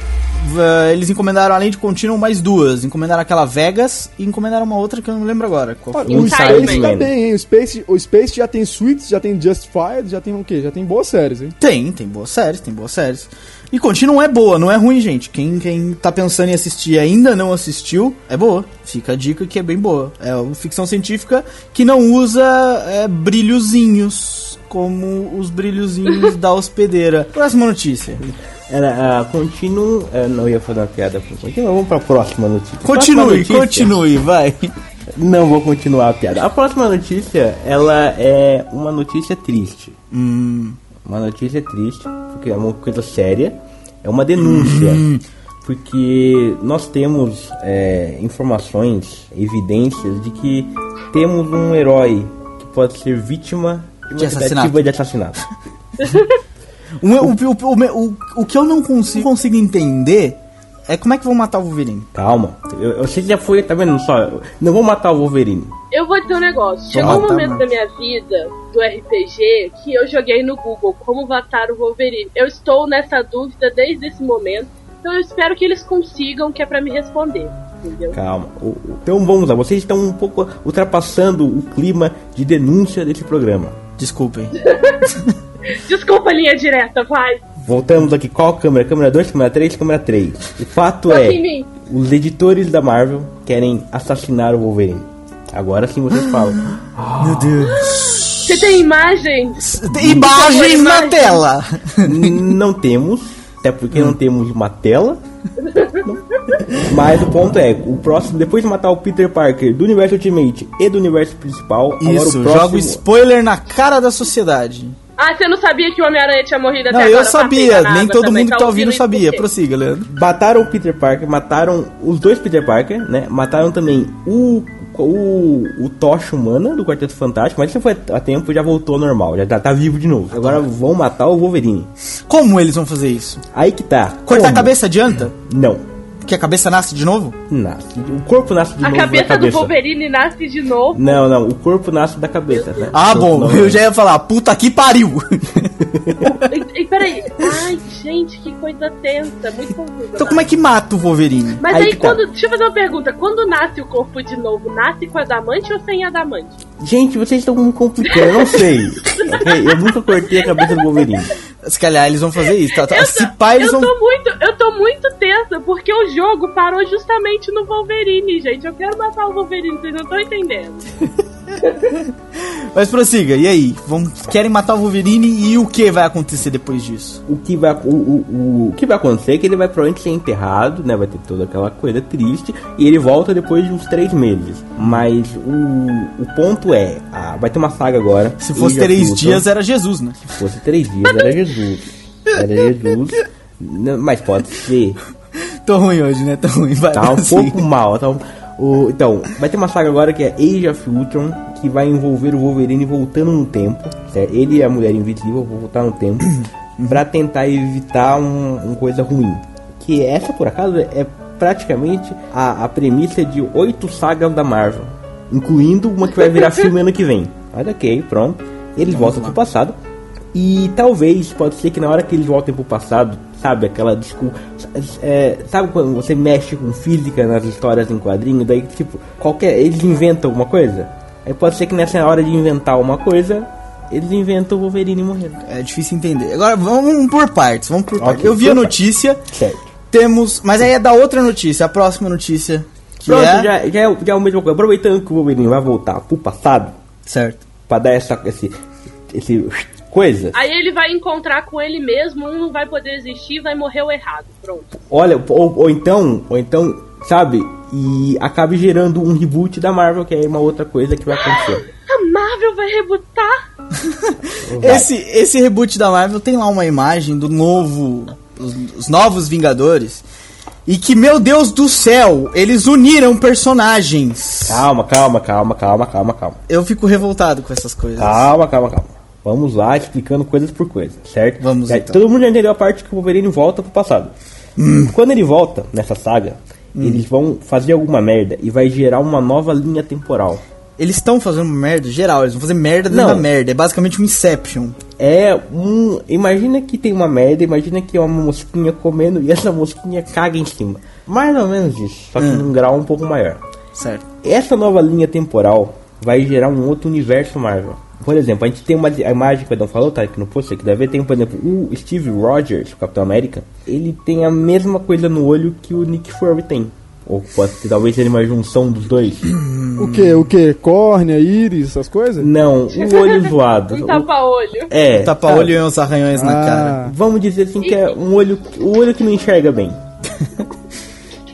v- Eles encomendaram, além de Continuum, mais duas. Encomendaram aquela Vegas e encomendaram uma outra que eu não lembro agora. Qual o Space tá bem, hein? O Space, o Space já tem Suits, já tem Justified, já tem o quê? Já tem boas séries, hein? Tem, tem boas séries, tem boas séries. E Continuum é boa, não é ruim, gente. Quem, quem tá pensando em assistir e ainda não assistiu, é boa. Fica a dica que é bem boa. É uma ficção científica que não usa é, brilhozinhos como os brilhozinhos <laughs> da hospedeira. Próxima notícia. Era a Continuum. é, não ia fazer uma piada com Continuum, vamos pra próxima notícia. Continue, Próxima notícia- continue, vai. Não vou continuar a piada. A próxima notícia, ela é uma notícia triste. Hum, Uma notícia triste, porque é uma coisa séria. É uma denúncia. Porque nós temos é, informações, evidências de que temos um herói que pode ser vítima de De assassinato. de assassinato. <laughs> o, o, o, o, o, o que eu não consigo, consigo entender é como é que vão matar o Wolverine. Calma, eu, eu sei que já foi, tá vendo só? Não vou matar o Wolverine. Eu vou dizer um negócio. Chegou um momento mano. da minha vida, do RPG, que eu joguei no Google como matar o Wolverine. Eu estou nessa dúvida desde esse momento. Então eu espero que eles consigam, que é pra me responder. Entendeu? Calma. Então vamos lá, vocês estão um pouco ultrapassando o clima de denúncia desse programa. Desculpem. <laughs> Desculpa, linha direta, vai. Voltamos aqui, qual câmera? Câmera 2, câmera 3, câmera 3. O fato é, os editores da Marvel querem assassinar o Wolverine. Agora sim vocês <gasps> falam. Meu Deus. Você tem imagens? Imagens na Imagem. tela. Não temos, até porque não temos uma tela. Mas o ponto é, o próximo, depois de matar o Peter Parker do universo Ultimate e do universo principal, agora Isso, o joga próximo... spoiler na cara da sociedade. Ah, você não sabia que o Homem-Aranha tinha morrido Não, até eu agora? sabia, Passei na nem todo também, mundo que tá ouvindo ouvindo sabia. Prossiga, Leandro. Mataram o Peter Parker, mataram os dois Peter Parker, né? Mataram também o o, o Tocha Humana do Quarteto Fantástico, mas isso foi a tempo já voltou ao normal, já tá, tá vivo de novo. Agora vão matar o Wolverine. Como eles vão fazer isso? Aí que tá. Cortar Como? a cabeça adianta? Não. Porque a cabeça nasce de novo? Nasce. O corpo nasce de A novo da cabeça, cabeça. do Wolverine nasce de novo. Não, não, o corpo nasce da cabeça, né? Ah, bom, não- eu já ia falar, puta que pariu. E, e peraí. Ai, gente, que coisa tensa. Muito confusa. então como é que mata o Wolverine? Mas Aí aí, que tá. quando. Deixa eu fazer uma pergunta. Quando nasce o corpo de novo, nasce com adamante ou sem adamante? Gente, vocês estão me complicando, eu não sei. ok? <laughs> Eu nunca cortei a cabeça do Wolverine. Se calhar eles vão fazer isso. Tá, tá, Eu se pá, eles eu vão... tô muito, eu tô muito tensa, porque o jogo parou justamente no Wolverine, gente. Eu quero matar o Wolverine, vocês não estão entendendo. <laughs> <laughs> Mas prossiga, e aí? Vão, querem matar o Wolverine e o que vai acontecer depois disso? O que vai, o, o, o que vai acontecer é que ele vai provavelmente ser enterrado, né? Vai ter toda aquela coisa triste. E ele volta depois de uns três meses. Mas o, o ponto é: ah, vai ter uma saga agora. Se fosse três dias, era Jesus, né? Se fosse três dias, era Jesus. Era Jesus. Mas pode ser. <laughs> Tô ruim hoje, né? Tô ruim, vai. Tá um prossiga. pouco mal. Tá um- o, então, vai ter uma saga agora que é Age of Ultron, que vai envolver o Wolverine voltando no tempo. certo? Ele e a Mulher Invisível vão voltar no tempo <clears throat> pra tentar evitar um, uma coisa ruim. Que essa, por acaso, é praticamente a, a premissa de oito sagas da Marvel, incluindo uma que vai virar <laughs> filme ano que vem. Mas ok, pronto. Eles voltam pro passado. E talvez, pode ser que na hora que eles voltem pro passado, sabe, aquela desculpa. é, sabe quando você mexe com física nas histórias em quadrinho, daí tipo, qualquer. Eles inventam alguma coisa? Aí pode ser que nessa hora de inventar uma coisa, eles inventam o Wolverine morrendo. É difícil entender. Agora vamos por partes, vamos por Ok, partes. Eu vi a notícia, Certo. temos. Mas aí é da outra notícia, a próxima notícia. Que Pronto, é. já, já, é, já é a mesma coisa. Aproveitando que o Wolverine vai voltar pro passado, Certo. pra dar essa. esse. esse coisa. Aí ele vai encontrar com ele mesmo, um não vai poder existir, vai morrer o errado. Pronto. Olha, ou, ou então, ou então, sabe, e acabe gerando um reboot da Marvel, que é uma outra coisa que vai acontecer. A Marvel vai rebutar? <laughs> Esse, esse reboot da Marvel tem lá uma imagem do novo. Os, os novos Vingadores. E que, meu Deus do céu, eles uniram personagens. Calma, calma, calma, calma, calma, calma. Eu fico revoltado com essas coisas. Calma, calma, calma. Vamos lá, explicando coisas por coisa, certo? Vamos, Já- então. Todo mundo já entendeu a parte que o Wolverine volta pro passado. Quando ele volta nessa saga, eles vão fazer alguma merda e vai gerar uma nova linha temporal. Eles estão fazendo merda geral, eles vão fazer merda dentro Não. da merda. É basicamente um Inception. É um. Imagina que tem uma merda, imagina que é uma mosquinha comendo e essa mosquinha caga em cima. Mais ou menos isso, só que num grau um pouco maior. Certo. Essa nova linha temporal vai gerar um outro universo Marvel. Por exemplo, a gente tem uma a imagem que o Edão falou, tá aqui no post, que deve ver, tem, por exemplo, o Steve Rogers, o Capitão América, ele tem a mesma coisa no olho que o Nick Fury tem. Ou pode ser, talvez seja uma junção dos dois. O que? O que? Córnea, íris, essas coisas? Não, o olho <laughs> zoado. Um O- tapa-olho. É, Tapa-olho e uns arranhões na Ah. cara. Vamos dizer assim que é um olho, o olho que não enxerga bem. <laughs>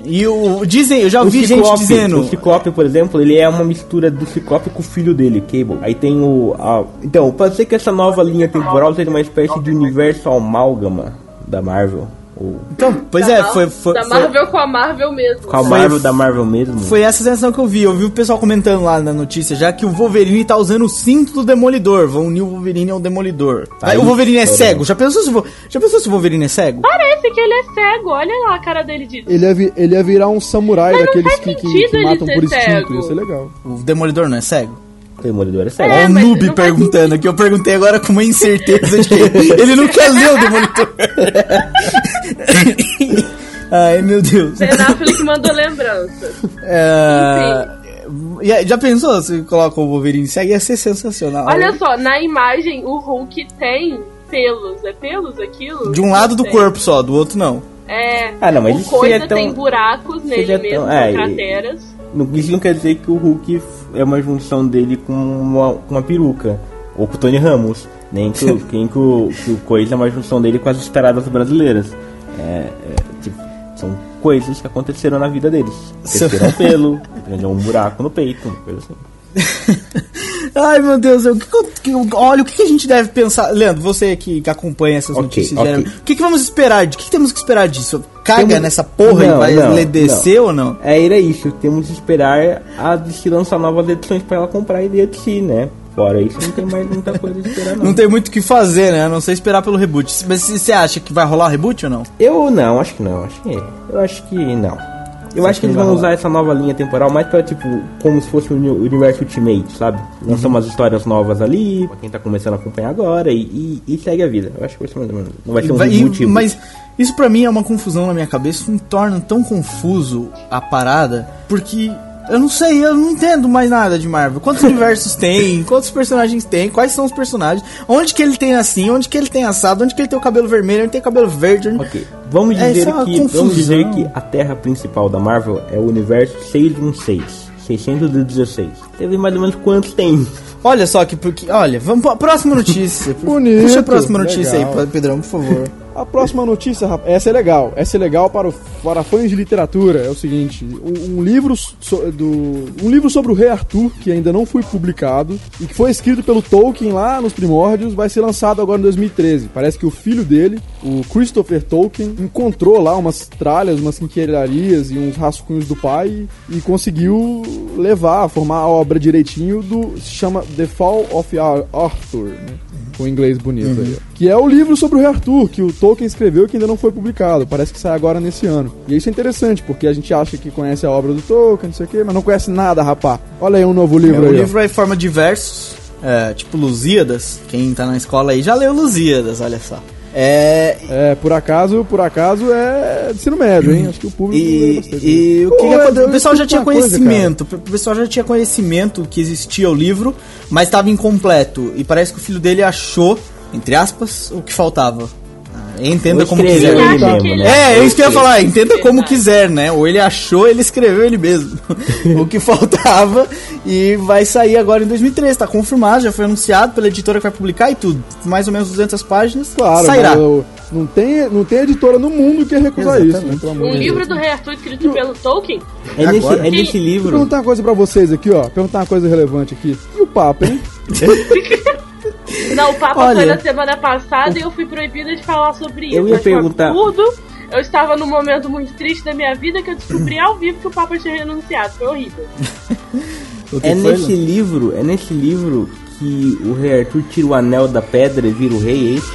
E o. Dizem, eu já O ouvi gente Ciclope, dizendo. o Ciclope, por exemplo, ele é uma mistura do Ciclope com o filho dele, Cable. Aí tem o. a- então, pode ser que essa nova linha temporal seja uma espécie de universo amálgama da Marvel. Ou Então, pois Da é, Mar- foi. foi, Da foi- Marvel com a Marvel mesmo. com a Foi- Marvel da Marvel mesmo. Foi essa sensação que eu vi. Eu vi o pessoal comentando lá na notícia, já que o Wolverine tá usando o cinto do Demolidor. Vão unir o Wolverine ao Demolidor. Aí, Aí, o Wolverine é cego. Já pensou, se, já pensou se o Wolverine é cego? Parece que ele é cego. Olha lá a cara dele de. Ele ia, vi- ele ia virar um samurai Mas não daqueles faz que, que- que ele matam ser por instinto. cego. Ia ser legal. O Demolidor não é cego? O Demolidor é cego. É, Ó, o noob faz perguntando aqui. Eu perguntei agora com uma incerteza de que ele não quer ler o Demolidor. <laughs> Ai, meu Deus. Ben Affleck mandou lembranças. É... aí, Já pensou se coloca o Wolverine cego? Ia ser sensacional. Olha só, na imagem o Hulk tem pelos. É pelos aquilo? De um lado do Tem. corpo só, do outro não. É. Ah, não, mas o coisa tão- tem buracos nele mesmo, tão- é, com e- crateras. Não- Isso não quer dizer que o Hulk é uma junção dele com uma, com uma peruca. Ou com o Tony Ramos. Nem que, o- <laughs> nem que, o, que o Coisa é uma junção dele com as estradadas brasileiras. É, é, tipo, são coisas que aconteceram na vida deles. Cresceram pelo, <laughs> um buraco no peito, uma coisa assim. <laughs> Ai, meu Deus, eu, que que olha, o que, a gente deve pensar? Leandro, você que, que acompanha essas Ok, notícias, ok. geralmente, o que, que vamos esperar? De, o que, que temos que esperar disso? Caga Temos- nessa porra Não, e vai não, descer ou não? É, era isso. Temos que esperar a DC lançar novas edições pra ela comprar de si, né? Fora isso, não tem mais muita coisa a esperar, <laughs> não. Não tem muito o que fazer, né? A não ser esperar pelo reboot. Mas se- você acha que vai rolar o reboot ou não? Eu não, acho que não. Acho que, eu acho que não. Eu acho que eles vão usar essa nova linha temporal mais pra, tipo, como se fosse o uni- universo Ultimate, sabe? Lançar umas histórias novas ali, pra quem tá começando a acompanhar agora, e, e, e segue a vida. Eu acho que vai ser mais ou menos. Não vai ser um Vai- e- mas isso pra mim é uma confusão na minha cabeça, isso me torna tão confuso a parada, porque eu não sei, eu não entendo mais nada de Marvel. Quantos <laughs> universos tem? Quantos personagens tem? Quais são os personagens? Onde que ele tem assim? Onde que ele tem assado? Onde que ele tem o cabelo vermelho? Onde tem o cabelo verde? Onde- Ok, vamos É, dizer é que vamos dizer que a Terra principal da Marvel é o universo 616, 616. Teve mais ou menos quantos tem? Olha só que porque, olha, vamos pra próxima notícia. <laughs> Bonito, Puxa a próxima notícia legal. aí, Pedrão, por favor. A próxima notícia, rapaz, essa é legal. Essa é legal para, o- para fãs de literatura. É o seguinte: um, um livro so- do, um livro sobre o Rei Arthur, que ainda não foi publicado, e que foi escrito pelo Tolkien lá nos primórdios, vai ser lançado agora em 2013. Parece que o filho dele, o Christopher Tolkien, encontrou lá umas tralhas, umas quinquilharias e uns rascunhos do pai e conseguiu levar, formar a obra direitinho do. se chama The Fall of Ar- Arthur, né? Com inglês bonito aí. ó. Que é o livro sobre o Rei Arthur, que o Tolkien escreveu e que ainda não foi publicado. Parece que sai agora nesse ano. E isso é interessante, porque a gente acha que conhece a obra do Tolkien, não sei o quê, mas não conhece nada, rapá. Olha aí um novo livro É, o aí. ó. livro é em forma de versos, é, tipo Lusíadas. Quem tá na escola aí já leu Lusíadas, olha só. É, É, por acaso, por acaso é de ensino médio, hein? Acho que o público E, e o que Pô, que eu- aconteceu? eu o pessoal já tinha uma coisa, conhecimento, o pessoal já tinha conhecimento que existia o livro, mas estava incompleto. E parece que o filho dele achou, entre aspas, o que faltava. Entenda como quiser. Ele mesmo, ele- né? É, é isso que eu ia falar, entenda como quiser, né? Ou ele achou, ele escreveu ele mesmo. <laughs> o que faltava e vai sair agora em 2013, tá confirmado, já foi anunciado pela editora que vai publicar e tudo. Mais ou menos 200 páginas, Claro, sairá. o- Não tem, não tem editora no mundo que ia recusar isso, né? Um de Deus. livro do Rei Arthur escrito pelo Tolkien? É nesse, Agora? é nesse Sim. Vou livro. perguntar uma coisa pra vocês aqui, ó. Perguntar uma coisa relevante aqui. E o Papa, hein? <laughs> <laughs> Não, o Papa Olha. foi na semana passada e eu fui proibida de falar sobre isso. Eu ia perguntar- absurdo. Eu estava num momento muito triste da minha vida que eu descobri ao vivo que o Papa tinha renunciado. Foi horrível. <laughs> O que É foi, nesse Lu? livro, é nesse livro que o rei Arthur tira o anel da pedra e vira o rei, é isso?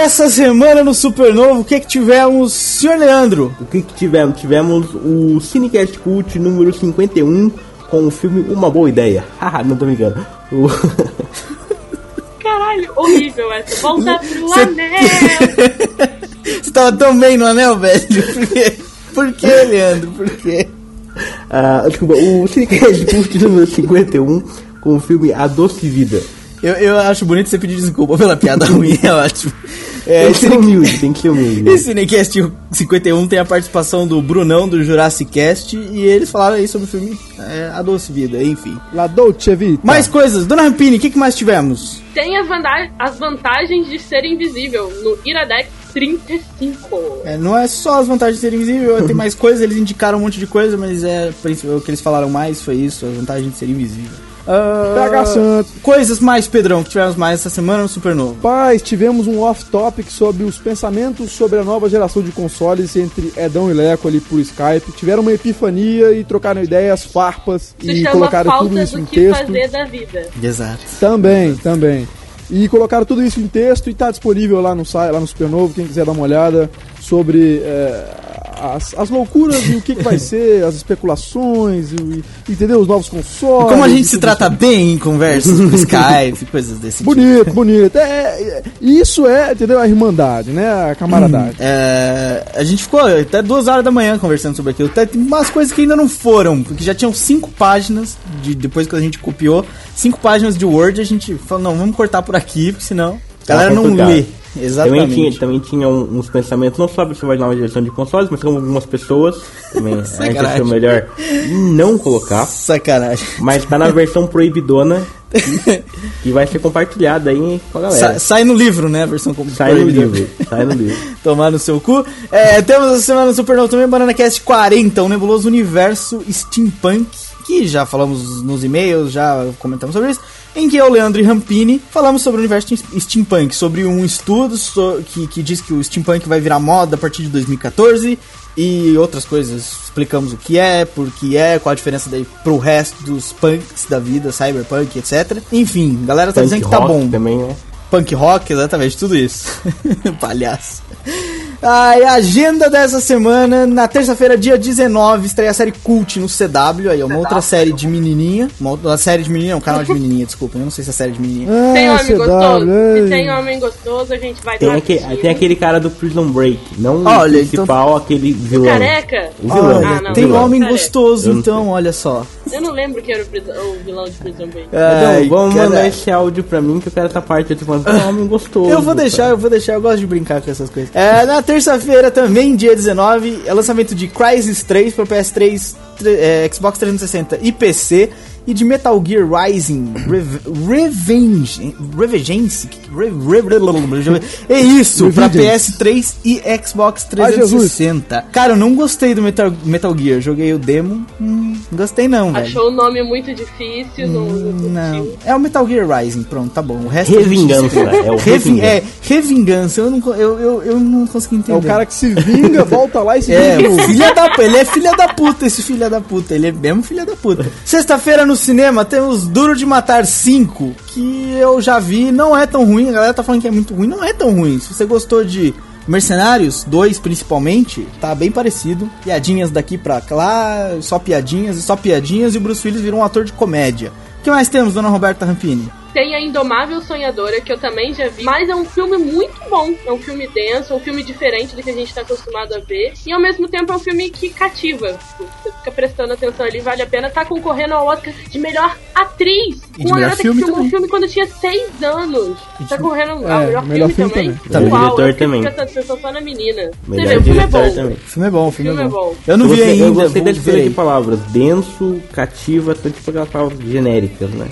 Essa semana no Supernovo, o que que tivemos, senhor Leandro? O que, que tivemos? Tivemos o Cinecast Cult número 51 com o filme Uma Boa Ideia. Haha, <laughs> não tô brincando. O- <laughs> Caralho, horrível essa. Volta pro Cê- anel. <laughs> Você tava tão bem no anel, velho? Por quê? Por quê, Leandro? Por quê? Ah, desculpa, o Cinecast Cult número 51 com o filme A Doce Vida. Eu, eu acho bonito você pedir desculpa pela piada ruim, é ótimo. É, tem que ser humilde, tem que ser humilde. esse Cinecast 51 tem a participação do Brunão do Jurassic Cast e eles falaram aí sobre o filme é, A Doce Vida, enfim. La Dolce Vita. Mais coisas, Dona Rampini, o que, que mais tivemos? Tem as, vantagens de ser invisível no Iradex 35. É, não é só as vantagens de ser invisível, tem mais <laughs> coisas, eles indicaram um monte de coisa, mas é o que eles falaram mais foi isso, as vantagens de ser invisível. Ah, PH Santos. Coisas mais, Pedrão, que tivemos mais essa semana no Supernovo. Paz, tivemos um off-topic sobre os pensamentos sobre a nova geração de consoles entre Edão e Leco ali por Skype. Tiveram uma epifania e trocaram ideias, farpas Se e colocaram tudo isso em que texto. fazer da vida. Exato. Também, também. E colocaram tudo isso em texto e tá disponível lá no site, lá no Supernovo, quem quiser dar uma olhada sobre é, as, as loucuras e o que, que vai ser, as especulações, e, entendeu? Os novos consoles. Como a gente e se trata bem em conversas por Skype, coisas desse tipo. Bonito, bonito. É, é, isso é, entendeu? A irmandade, né? A camaradagem. É, a gente ficou até duas horas da manhã conversando sobre aquilo. Até Tem umas coisas que ainda não foram, porque já tinham cinco páginas, de, depois que a gente copiou, cinco páginas de Word, a gente falou, não, vamos cortar por aqui, porque senão a Tá galera não complicado. Lê. Também Exatamente. tinha, também tinha uns pensamentos, não só sobre a nova geração de consoles, mas como algumas pessoas. Também <laughs> a gente Sacanagem. achou melhor não colocar. Sacanagem. Mas tá na <laughs> versão proibidona que, <laughs> que vai ser compartilhada aí com a galera. Sa- sai no livro, né? A versão Sai no livro, sai no livro. Tomar no seu cu. É, temos essa semana no Supernova também Banana Cast 40, um nebuloso universo steampunk, que já falamos nos e-mails, já comentamos sobre isso, em que eu, Leandro e Rampini, falamos sobre o universo steampunk, sobre um estudo so- que, que diz que o steampunk vai virar moda a partir de 2014 e outras coisas. Explicamos o que é, por que é, qual a diferença daí pro resto dos punks da vida, cyberpunk, etc. Enfim, a galera tá Punk dizendo que tá bom. Também, né? Punk rock, exatamente, tudo isso. <laughs> Palhaço. Ah, e a agenda dessa semana, na terça-feira, dia 19, estreia a série Cult no CW, aí é uma outra série de menininha, uma outra série de menininha, um canal de menininha, desculpa, eu não sei se é série de menininha. Tem Ah, homem CW, gostoso? Se tem homem gostoso, a gente vai Tem, aquele, tem aquele cara do Prison Break, não Olha, o principal, aquele vilão. Careca? O vilão. Olha, Ah, não, tem vilão. homem gostoso, então, olha só. Eu não lembro que era o, prison- o vilão de Prison Break. Ai, Então, vamos cara. mandar esse áudio pra mim que eu quero essa parte. Eu tô falando, ah, homem <laughs> gostoso. Eu vou deixar, eu vou deixar, eu gosto de brincar com essas coisas. É, na terça-feira também, dia 19, é lançamento de Crysis 3 para PS3, tre- é, Xbox 360 e PC. E de Metal Gear Rising Rev- Revenge. Revengeance? Re- Re- Re- É isso, pra Revengeance. PS3 e Xbox Ai, Jesus. 360. Cara, eu não gostei do Metal, Metal Gear. Joguei o demo. Hum, não gostei não, velho. Achou o nome muito difícil, não, não Não. curtiu. É o Metal Gear Rising, pronto, tá bom. O resto gente Revingança, é o Revin- Revingança. É, revingança. Eu não, eu, eu, eu não consegui entender. É o cara que se vinga, volta lá e se É, vinga. filha da puta. Ele é filha da puta, esse filha da puta. Ele é mesmo filha da puta. Sexta-feira no cinema temos Duro de Matar 5, que eu já vi, não é tão ruim. A galera tá falando que é muito ruim, não é tão ruim. Se você gostou de Mercenários 2, principalmente, tá bem parecido. Piadinhas daqui pra lá, só piadinhas e só piadinhas, e o Bruce Willis virou um ator de comédia. O que mais temos, dona Roberta Rampini? Tem a Indomável Sonhadora, que eu também já vi, mas é um filme muito bom. É um filme denso, é um filme diferente do que a gente tá acostumado a ver. E ao mesmo tempo é um filme que cativa. Você fica prestando atenção ali, vale a pena. Tá concorrendo ao Oscar de melhor atriz. E uma melhor garota filme que filmou um filme quando tinha seis anos. Tá correndo ao É, melhor, melhor filme, filme também. também. Uau, diretor também. prestando atenção só na menina. Você vê, o filme é bom. também. O filme é bom, o filme, filme é é bom. bom. Eu não eu vi ainda. Eu gostei da escolha ver. de palavras. Denso, cativa, tipo aquelas palavras genéricas, né?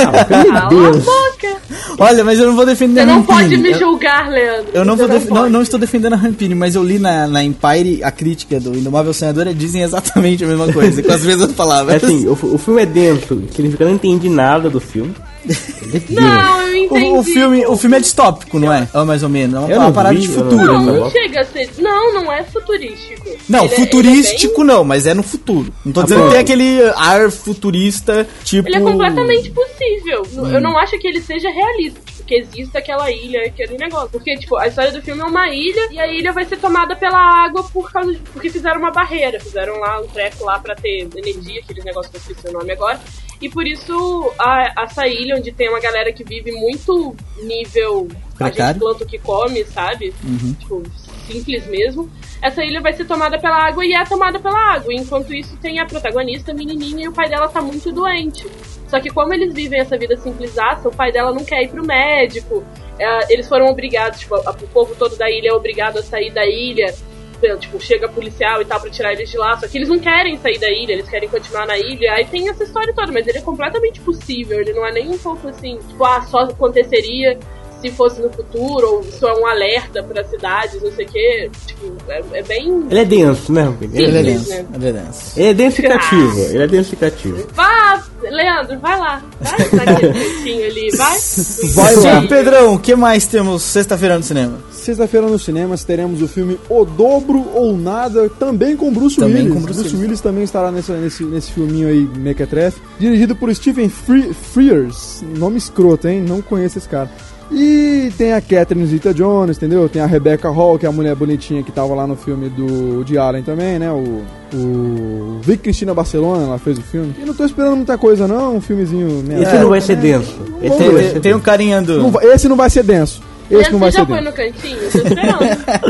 Ah, é boca. Olha, mas eu não vou defender Você a não Rampini. pode me julgar, Leandro. Eu não, Você vou def- não, pode. não estou defendendo a Rampini, mas eu li na, na Empire a crítica do Indomável Sonhador e dizem exatamente a mesma coisa, com as mesmas É palavras. assim, o, o filme é denso, significa que eu não entendi nada do filme. É. Não, eu entendi. o, o filme, o filme é distópico, não é? Ou mais ou menos. É uma, uma não parada vi, de não futuro. Não, né? não chega a ser. Não, não é futurístico. Não, Ele é- futurístico não, mas é no futuro. Não tô dizendo bom. que tem aquele ar futurista, tipo. Ele é, bem- ele é completamente possível. Eu não acho que ele seja realista. Que exista aquela ilha, aquele negócio. Porque, tipo, a história do filme é uma ilha e a ilha vai ser tomada pela água por causa de, porque fizeram uma barreira. Fizeram lá um treco lá pra ter energia, aqueles negócios que eu esqueci o nome agora. E por isso, a, essa ilha, onde tem uma galera que vive muito nível. A Precário. gente planta o que come, sabe? Tipo, simples mesmo. Essa ilha vai ser tomada pela água e é tomada pela água. Enquanto isso, tem a protagonista, a menininha, e o pai dela tá muito doente. Só que como eles vivem essa vida simplisaça, o pai dela não quer ir pro médico. É, eles foram obrigados, tipo, o povo todo da ilha é obrigado a sair da ilha. Então, Tipo, chega policial e tal pra tirar eles de lá. Só que eles não querem sair da ilha, eles querem continuar na ilha. Aí tem essa história toda, mas ele é completamente possível. Ele não é nem um pouco assim, tipo, ah, só aconteceria se fosse no futuro, ou isso é um alerta para cidades, não sei o quê. Tipo, é, é bem. Ele é denso, né? Sim. Ele é Simples, denso. né? Ele é denso. Ele é denso e cativo. Ele é denso e cativo. Vá, Leandro, vai lá. Vai naquele ali, vai. <laughs> Vai lá. Sim, Pedrão, o que mais temos sexta-feira no cinema? Sexta-feira nos cinemas teremos o filme O Dobro ou Nada, também com Bruce Também Willis. com Bruce Bruce, Willis. Willis também estará nesse, nesse, nesse filminho aí, Mequetrefe. Dirigido por Stephen Fre Frears. Nome escroto, hein? Não conheço esse cara. E tem a Catherine Zeta-Jones, entendeu? Tem a Rebecca Hall, que é a mulher bonitinha que tava lá no filme do de Allen também, né? O, o Vic Cristina Barcelona, ela fez o filme. E não tô esperando muita coisa, não. Um filmezinho... meia Esse boca, não vai né? ser denso. Tem, não vai tem- um denso. carinha do. Não esse não vai ser denso. Esse Esse não vai já ser foi denso. no cantinho? Tô esperando.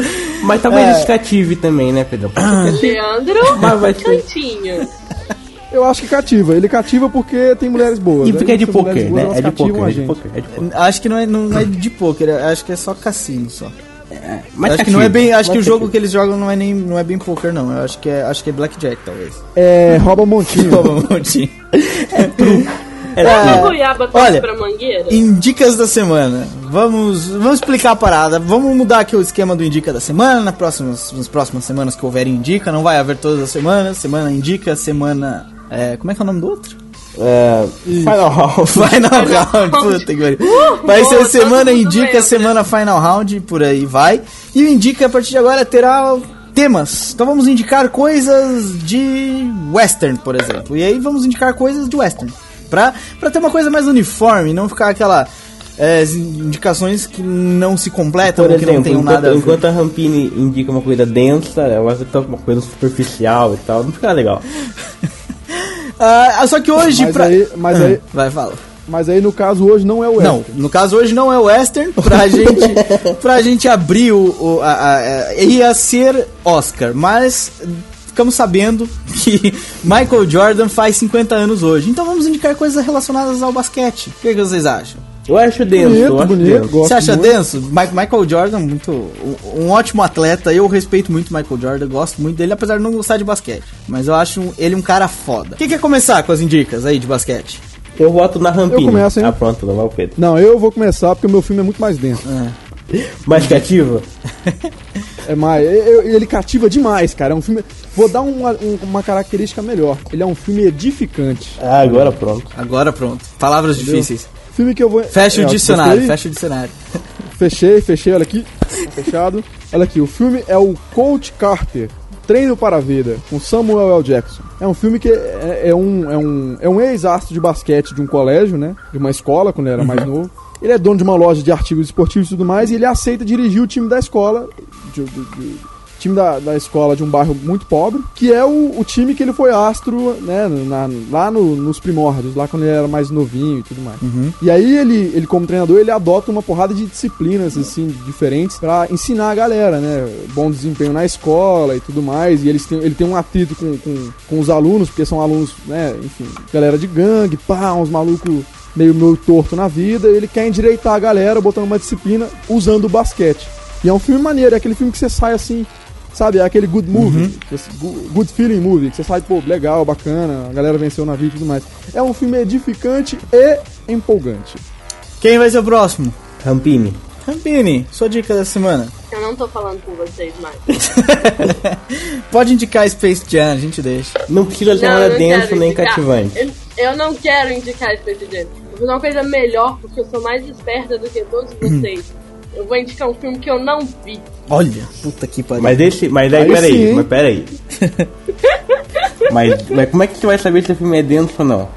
<laughs> Mas talvez cative também, né, Pedro? Leandro, Mas vai ser. Eu acho que cativa. Ele cativa porque tem mulheres boas. E porque é de poker, boas, né? É de cativam poker, a é de gente. poker, é de poker. Acho que não é, não é de poker, acho que é só cassino só. Mas acho que cativo, não é bem, acho mas que o jogo que eles jogam não é nem não é bem poker não. Eu acho que é acho que é blackjack talvez. É, rouba montinho. <laughs> Toma um montinho. É, tudo. goiaba olha, pra mangueira? Indicas da semana. Vamos, vamos explicar a parada. Vamos mudar aqui o esquema do Indica da semana. Na próximas, nas próximas semanas que houver Indica, não vai haver todas as semanas. Semana Indica, semana. É, como é que é o nome do outro? É, <laughs> Final Round. Final Round. Puta que pariu. Vai boa, ser todo semana mundo Indica, lembra. semana Final Round, por aí vai. E o Indica a partir de agora terá temas. Então vamos indicar coisas de western, por exemplo. E aí vamos indicar coisas de western. Pra, pra ter uma coisa mais uniforme, não ficar aquela. é, indicações que não se completam Por ou que não exemplo, tenham nada enquanto, a Rampini indica uma coisa densa, ela vai uma coisa superficial e tal, não fica legal. <laughs> Ah, só que hoje. Mas pra... aí- mas Ah, aí- Vai, fala. Mas aí no caso hoje não é o Não, Western. no caso hoje não é o Western, pra <laughs> gente, pra gente abrir o. o a, a- a- ia ser Oscar, mas ficamos sabendo que <laughs> Michael Jordan faz 50 anos hoje. Então vamos indicar coisas relacionadas ao basquete. O que, que vocês acham? Eu acho denso, Bonito, eu acho bonito, denso. gosto Você acha muito. denso? Mi- Michael Jordan, muito. um- ótimo atleta. Eu respeito muito Michael Jordan, gosto muito dele, apesar de não gostar de basquete. Mas eu acho ele um cara foda. Quem quer começar com as indicas aí de basquete? Eu voto na Rampini. Eu começo, hein? Ah, pronto, não vai o Pedro. Não, eu vou começar porque o meu filme é muito mais denso. <laughs> Mais cativa? <laughs> É mais. ele cativa demais, cara. É um filme. Vou dar uma, um- uma característica melhor. Ele é um filme edificante. Ah, agora pronto. Agora pronto. Palavras difíceis. Filme que eu vou. Fecha É, o dicionário, fecha o dicionário. <laughs> Fechei, fechei, olha aqui. Tá Fechado. Olha aqui, o filme é o Coach Carter. Treino para a Vida, com Samuel L. Jackson. É um filme que é, é um, é um, é um ex-astro de basquete de um colégio, né? De uma escola, quando ele era mais novo. Ele é dono de uma loja de artigos esportivos e tudo mais, e ele aceita dirigir o time da escola. de- de- de- time da, da escola de um bairro muito pobre, que é o, o time que ele foi astro, né, na- lá no- nos primórdios, lá quando ele era mais novinho e tudo mais. E aí ele, ele como treinador, ele adota uma porrada de disciplinas, assim, diferentes pra ensinar a galera, né, bom desempenho na escola e tudo mais, e eles têm, ele tem um atrito com, com, com os alunos, porque são alunos, né, enfim, galera de gangue, pá, uns malucos meio, meio torto na vida, ele quer endireitar a galera, botando uma disciplina usando o basquete. E é um filme maneiro, é aquele filme que você sai assim, sabe, é aquele good movie, gu- good feeling movie, que você sai, pô, legal, bacana, a galera venceu na vida e tudo mais. É um filme edificante e empolgante. Quem vai ser o próximo? Rampini. Rampini, sua dica da semana. Eu não tô falando com vocês mais. <laughs> Pode indicar Space Jam, a gente deixa. Não precisa Não, nada denso quero nem indicar. cativante. Eu, eu não quero indicar Space Jam. Eu vou fazer uma coisa melhor, porque eu sou mais esperta do que todos <clears throat> vocês. Eu vou indicar um filme que eu não vi. Olha, puta que pariu. Mas esse. Mas aí, Aí peraí, mas peraí. <laughs> mas, mas como é que você vai saber se o filme é denso ou não?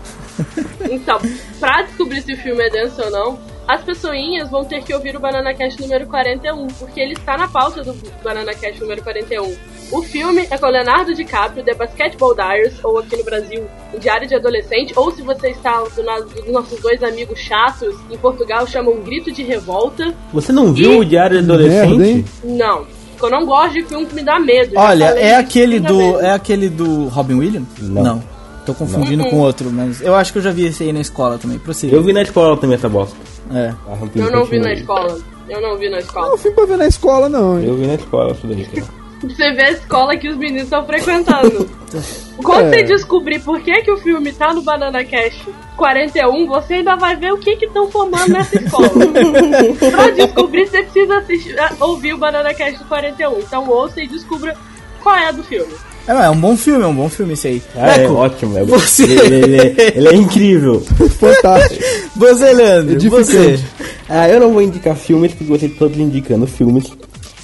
Então, pra descobrir se o filme é denso ou não, as pessoinhas vão ter que ouvir o Banana Cash número 41, porque ele está na pauta do Banana Cash número 41. O filme é com Leonardo DiCaprio, The Basketball Diaries, ou aqui no Brasil, o Diário de Adolescente, ou se você está do lado dos nossos dois amigos chatos, em Portugal chama Um Grito de Revolta. Você não viu Ih, o Diário de Adolescente? merda? Não, porque eu não gosto de filme que me dá medo. Olha, é isso, aquele do. medo. É aquele do Robin Williams? Não. Tô confundindo Não. com outro, mas eu acho que eu já vi esse aí na escola também. Prossiga. Eu vi na escola também essa bosta. É. A Rampini Eu não vi na escola. Eu não vi na Não escola. um filme pra ver na escola, não, hein? Eu vi na escola isso daí, cara. Você vê a escola que os meninos estão frequentando. <laughs> Quando É. você descobrir por que, que o filme tá no Banana Cash 41, você ainda vai ver o que que estão formando nessa escola. <laughs> pra descobrir, você precisa assistir, ah, ouvir o Banana Cash 41. Então ouça e descubra qual é a do filme. É, é um bom filme, é um bom filme esse aí. Ah, é Leco, ótimo. É, você- ele, ele- ele- ele é incrível. <laughs> Fantástico. Você, Leandro, Edificante. você. Ah, eu não vou indicar filmes porque vocês todos indicando filmes.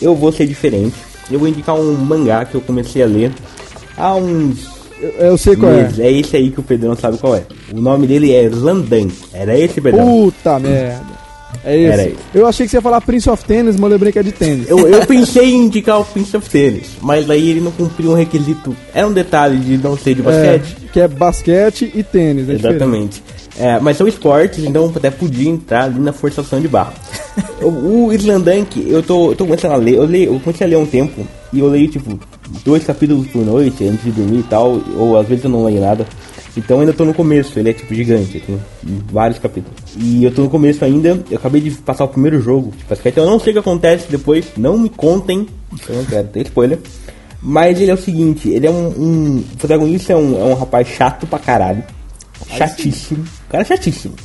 Eu vou ser diferente. Eu vou indicar um mangá que eu comecei a ler há uns Eu, eu sei qual é. meses. É esse aí que o Pedro não sabe qual é. O nome dele é Landan. Era esse, Pedrão? Puta merda. É esse. Era esse. Eu achei que você ia falar Prince of Tennis, mas eu lembrei que é de tênis. Eu, eu <laughs> pensei em indicar o Prince of Tennis, mas aí ele não cumpriu um requisito. Era um detalhe de não ser de basquete. É, que é basquete e tênis, né? Exatamente. É, mas são esportes, então até podia entrar ali na forçação de barra. o, o Islandank, eu tô, eu tô começando a ler, eu, leio, eu comecei a ler um tempo, e eu leio tipo dois capítulos por noite antes de dormir e tal, ou às vezes eu não leio nada. Então ainda tô no começo, ele é tipo gigante, tem vários capítulos. E eu tô no começo ainda, eu acabei de passar o primeiro jogo de basquete, eu não sei o que acontece depois, não me contem, eu não quero ter spoiler. Mas ele é o seguinte, ele é um. um o protagonista é um, é um rapaz chato pra caralho. Chatíssimo. O cara é chatíssimo.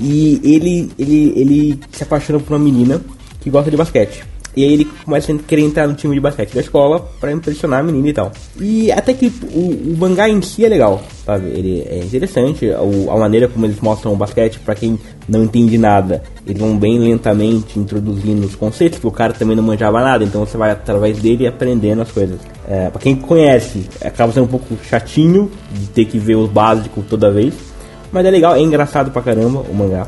E ele, ele, ele se apaixona por uma menina que gosta de basquete. E aí ele começa a querer entrar no time de basquete da escola pra impressionar a menina e tal. E até que o, o mangá em si é legal, sabe? Ele é interessante, o- a maneira como eles mostram o basquete, pra quem não entende nada, eles vão bem lentamente introduzindo os conceitos, porque o cara também não manjava nada, então você vai através dele aprendendo as coisas. É, pra quem conhece, acaba sendo um pouco chatinho de ter que ver o básico toda vez, mas é legal, é engraçado pra caramba o mangá.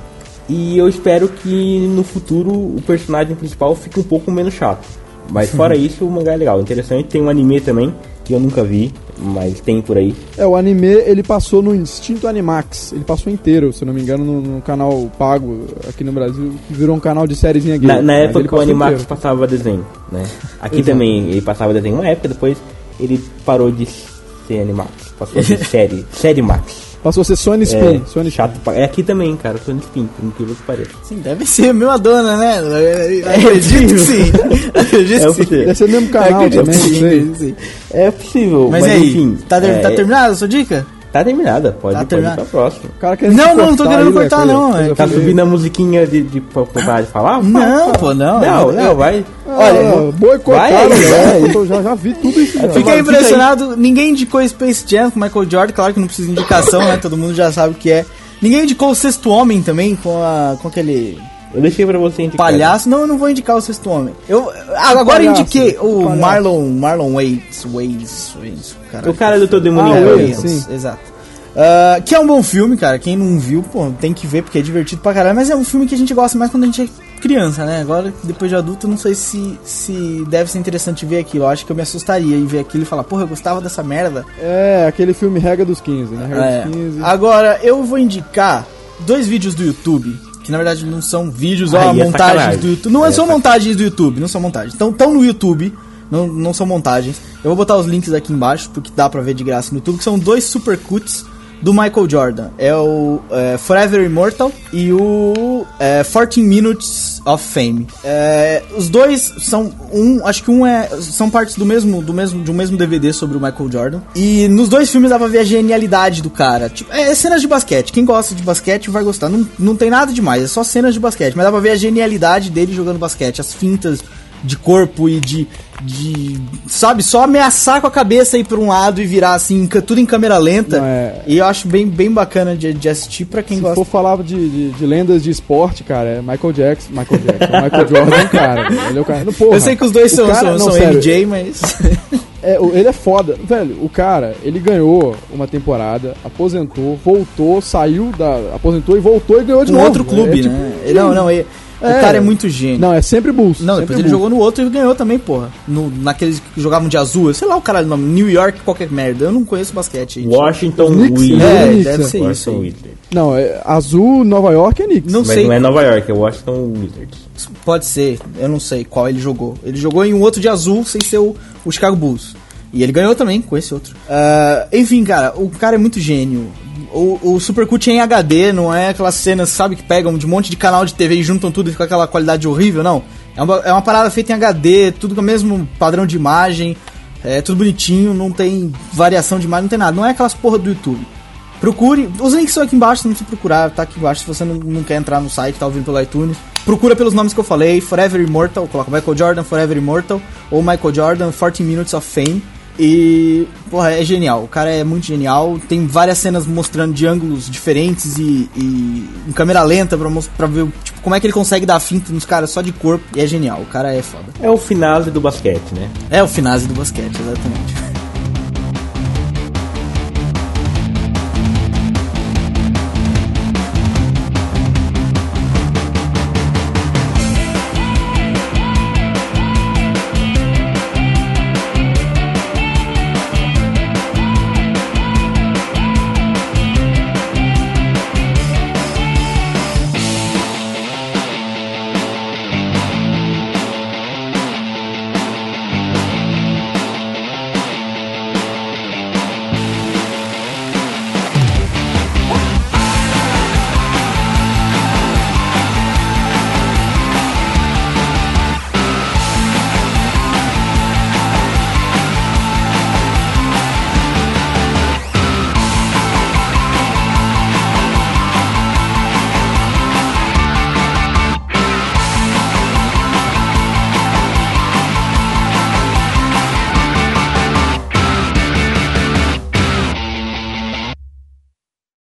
E eu espero que no futuro o personagem principal fique um pouco menos chato. Mas fora isso, o mangá é legal, interessante. Tem um anime também, que eu nunca vi, mas tem por aí. É, o anime ele passou no Instinto Animax. Ele passou inteiro, se não me engano, no, no canal pago aqui no Brasil, que virou um canal de sériezinha gay. Na, na época que o Animax inteiro. passava desenho, né? Aqui também ele passava desenho uma época, depois ele parou de ser Animax. Passou de <laughs> série, série Max. Passou a ser Sony Spin. É, Sony chato pra... É aqui também, cara, Sony Spin, por incrível que pareça. Sim, deve ser a mesma dona, né? Acredito que sim. Acredito É que o sim. possível. Deve ser o mesmo canal também, sim. É possível, Mas, mas, aí, enfim. tá, ter- é, tá terminada a sua dica? Tá terminada, pode, Tá pode ir pra próxima. Cara Não, te não, não tô querendo né, cortar, coisa- não, coisa é. Tá subindo a musiquinha de, de, parar de falar? Não, pô, não. Não, não, vai. Olha, Ah, boicotado, vai, né? Eu já, já vi tudo isso. já. Fiquei Fica aí. impressionado, ninguém indicou Space Jam com Michael Jordan, claro que não precisa de indicação, né? Todo mundo já sabe o que é. Ninguém indicou o Sexto Homem também, com, a, com aquele Eu deixei pra você indicar. palhaço. Não, eu não vou indicar o Sexto Homem. Eu, ah, agora palhaço, indiquei que o palhaço. Marlon, Marlon Waits, Waits, Waits, caralho. O cara do Todo Demoninho. Ah. Waits. Exato. Ah, que é um bom filme, cara. Quem não viu, pô, tem que ver porque é divertido pra caralho. Mas é um filme que a gente gosta mais quando a gente é criança, né? Agora, depois de adulto, eu não sei se, se deve ser interessante ver aquilo. Eu acho que eu me assustaria em ver aquilo e falar, porra, eu gostava dessa merda. É, aquele filme Regra dos 15, né? Regra É. dos 15. Agora, eu vou indicar dois vídeos do YouTube, que na verdade não são vídeos, ó, Aí é montagens sacanagem. do YouTube. Não Aí é são montagens do YouTube, não são montagens. Então, estão no YouTube, não, não são montagens. Eu vou botar os links aqui embaixo, porque dá pra ver de graça no YouTube, que são dois supercuts do Michael Jordan. É o é, Forever Immortal e o é, 14 Minutes of Fame. É, os dois são um, acho que um é são partes do mesmo do mesmo de um mesmo DVD sobre o Michael Jordan. E nos dois filmes dá pra ver a genialidade do cara. Tipo, é cenas de basquete. Quem gosta de basquete vai gostar. Não, não tem nada demais, é só cenas de basquete, mas dá pra ver a genialidade dele jogando basquete, as fintas de corpo e de, de. Sabe, só ameaçar com a cabeça ir pra um lado e virar assim, tudo em câmera lenta. É- E eu acho bem, bem bacana de, de assistir pra quem Se gosta. for falar de, de, de lendas de esporte, cara, é Michael Jackson. Michael Jackson. Michael Jordan, cara. <laughs> Ele é o cara. Não, porra, eu sei que os dois são, cara- são, não, são MJ, mas. É, ele é foda. Velho, o cara, ele ganhou uma temporada, aposentou, voltou, saiu da. Aposentou e voltou e ganhou de um novo. outro clube, É, tipo, né? Não, não, ele- o É. cara é muito gênio. Não, é sempre Bulls. Não, sempre depois ele Bulls. jogou no outro e ganhou também, porra. No, naqueles que jogavam de azul, sei lá o caralho nome, New York, qualquer merda. Eu não conheço basquete aí. Washington Knicks, Wizards. É, Knicks, deve né? ser isso. Washington aí. Wizards. Não, é azul, Nova York é Knicks. Não Mas sei, não é Nova York, é Washington Wizards. pode ser. Eu não sei qual ele jogou. Ele jogou em um outro de azul sem ser o, o Chicago Bulls. E ele ganhou também com esse outro. Ah, enfim, cara, o cara é muito gênio. O, o Supercut é em HD, não é aquelas cenas, sabe, que pegam de um monte de canal de TV e juntam tudo e fica aquela qualidade horrível, não. É uma, é uma parada feita em HD, tudo com o mesmo padrão de imagem, é tudo bonitinho, não tem variação de imagem, não tem nada. Não é aquelas porra do YouTube. Procure, os links estão aqui embaixo, não precisa procurar, tá aqui embaixo se você não, não quer entrar no site, tá ouvindo pelo iTunes. Procura pelos nomes que eu falei, Forever Immortal, coloca Michael Jordan, Forever Immortal, ou Michael Jordan, 14 Minutes of Fame. E, porra, é genial, o cara é muito genial, tem várias cenas mostrando de ângulos diferentes e, e em câmera lenta pra, pra ver tipo, como é que ele consegue dar finta nos caras só de corpo, e é genial, o cara é foda. É o finale do basquete, né? É o finase do basquete, exatamente.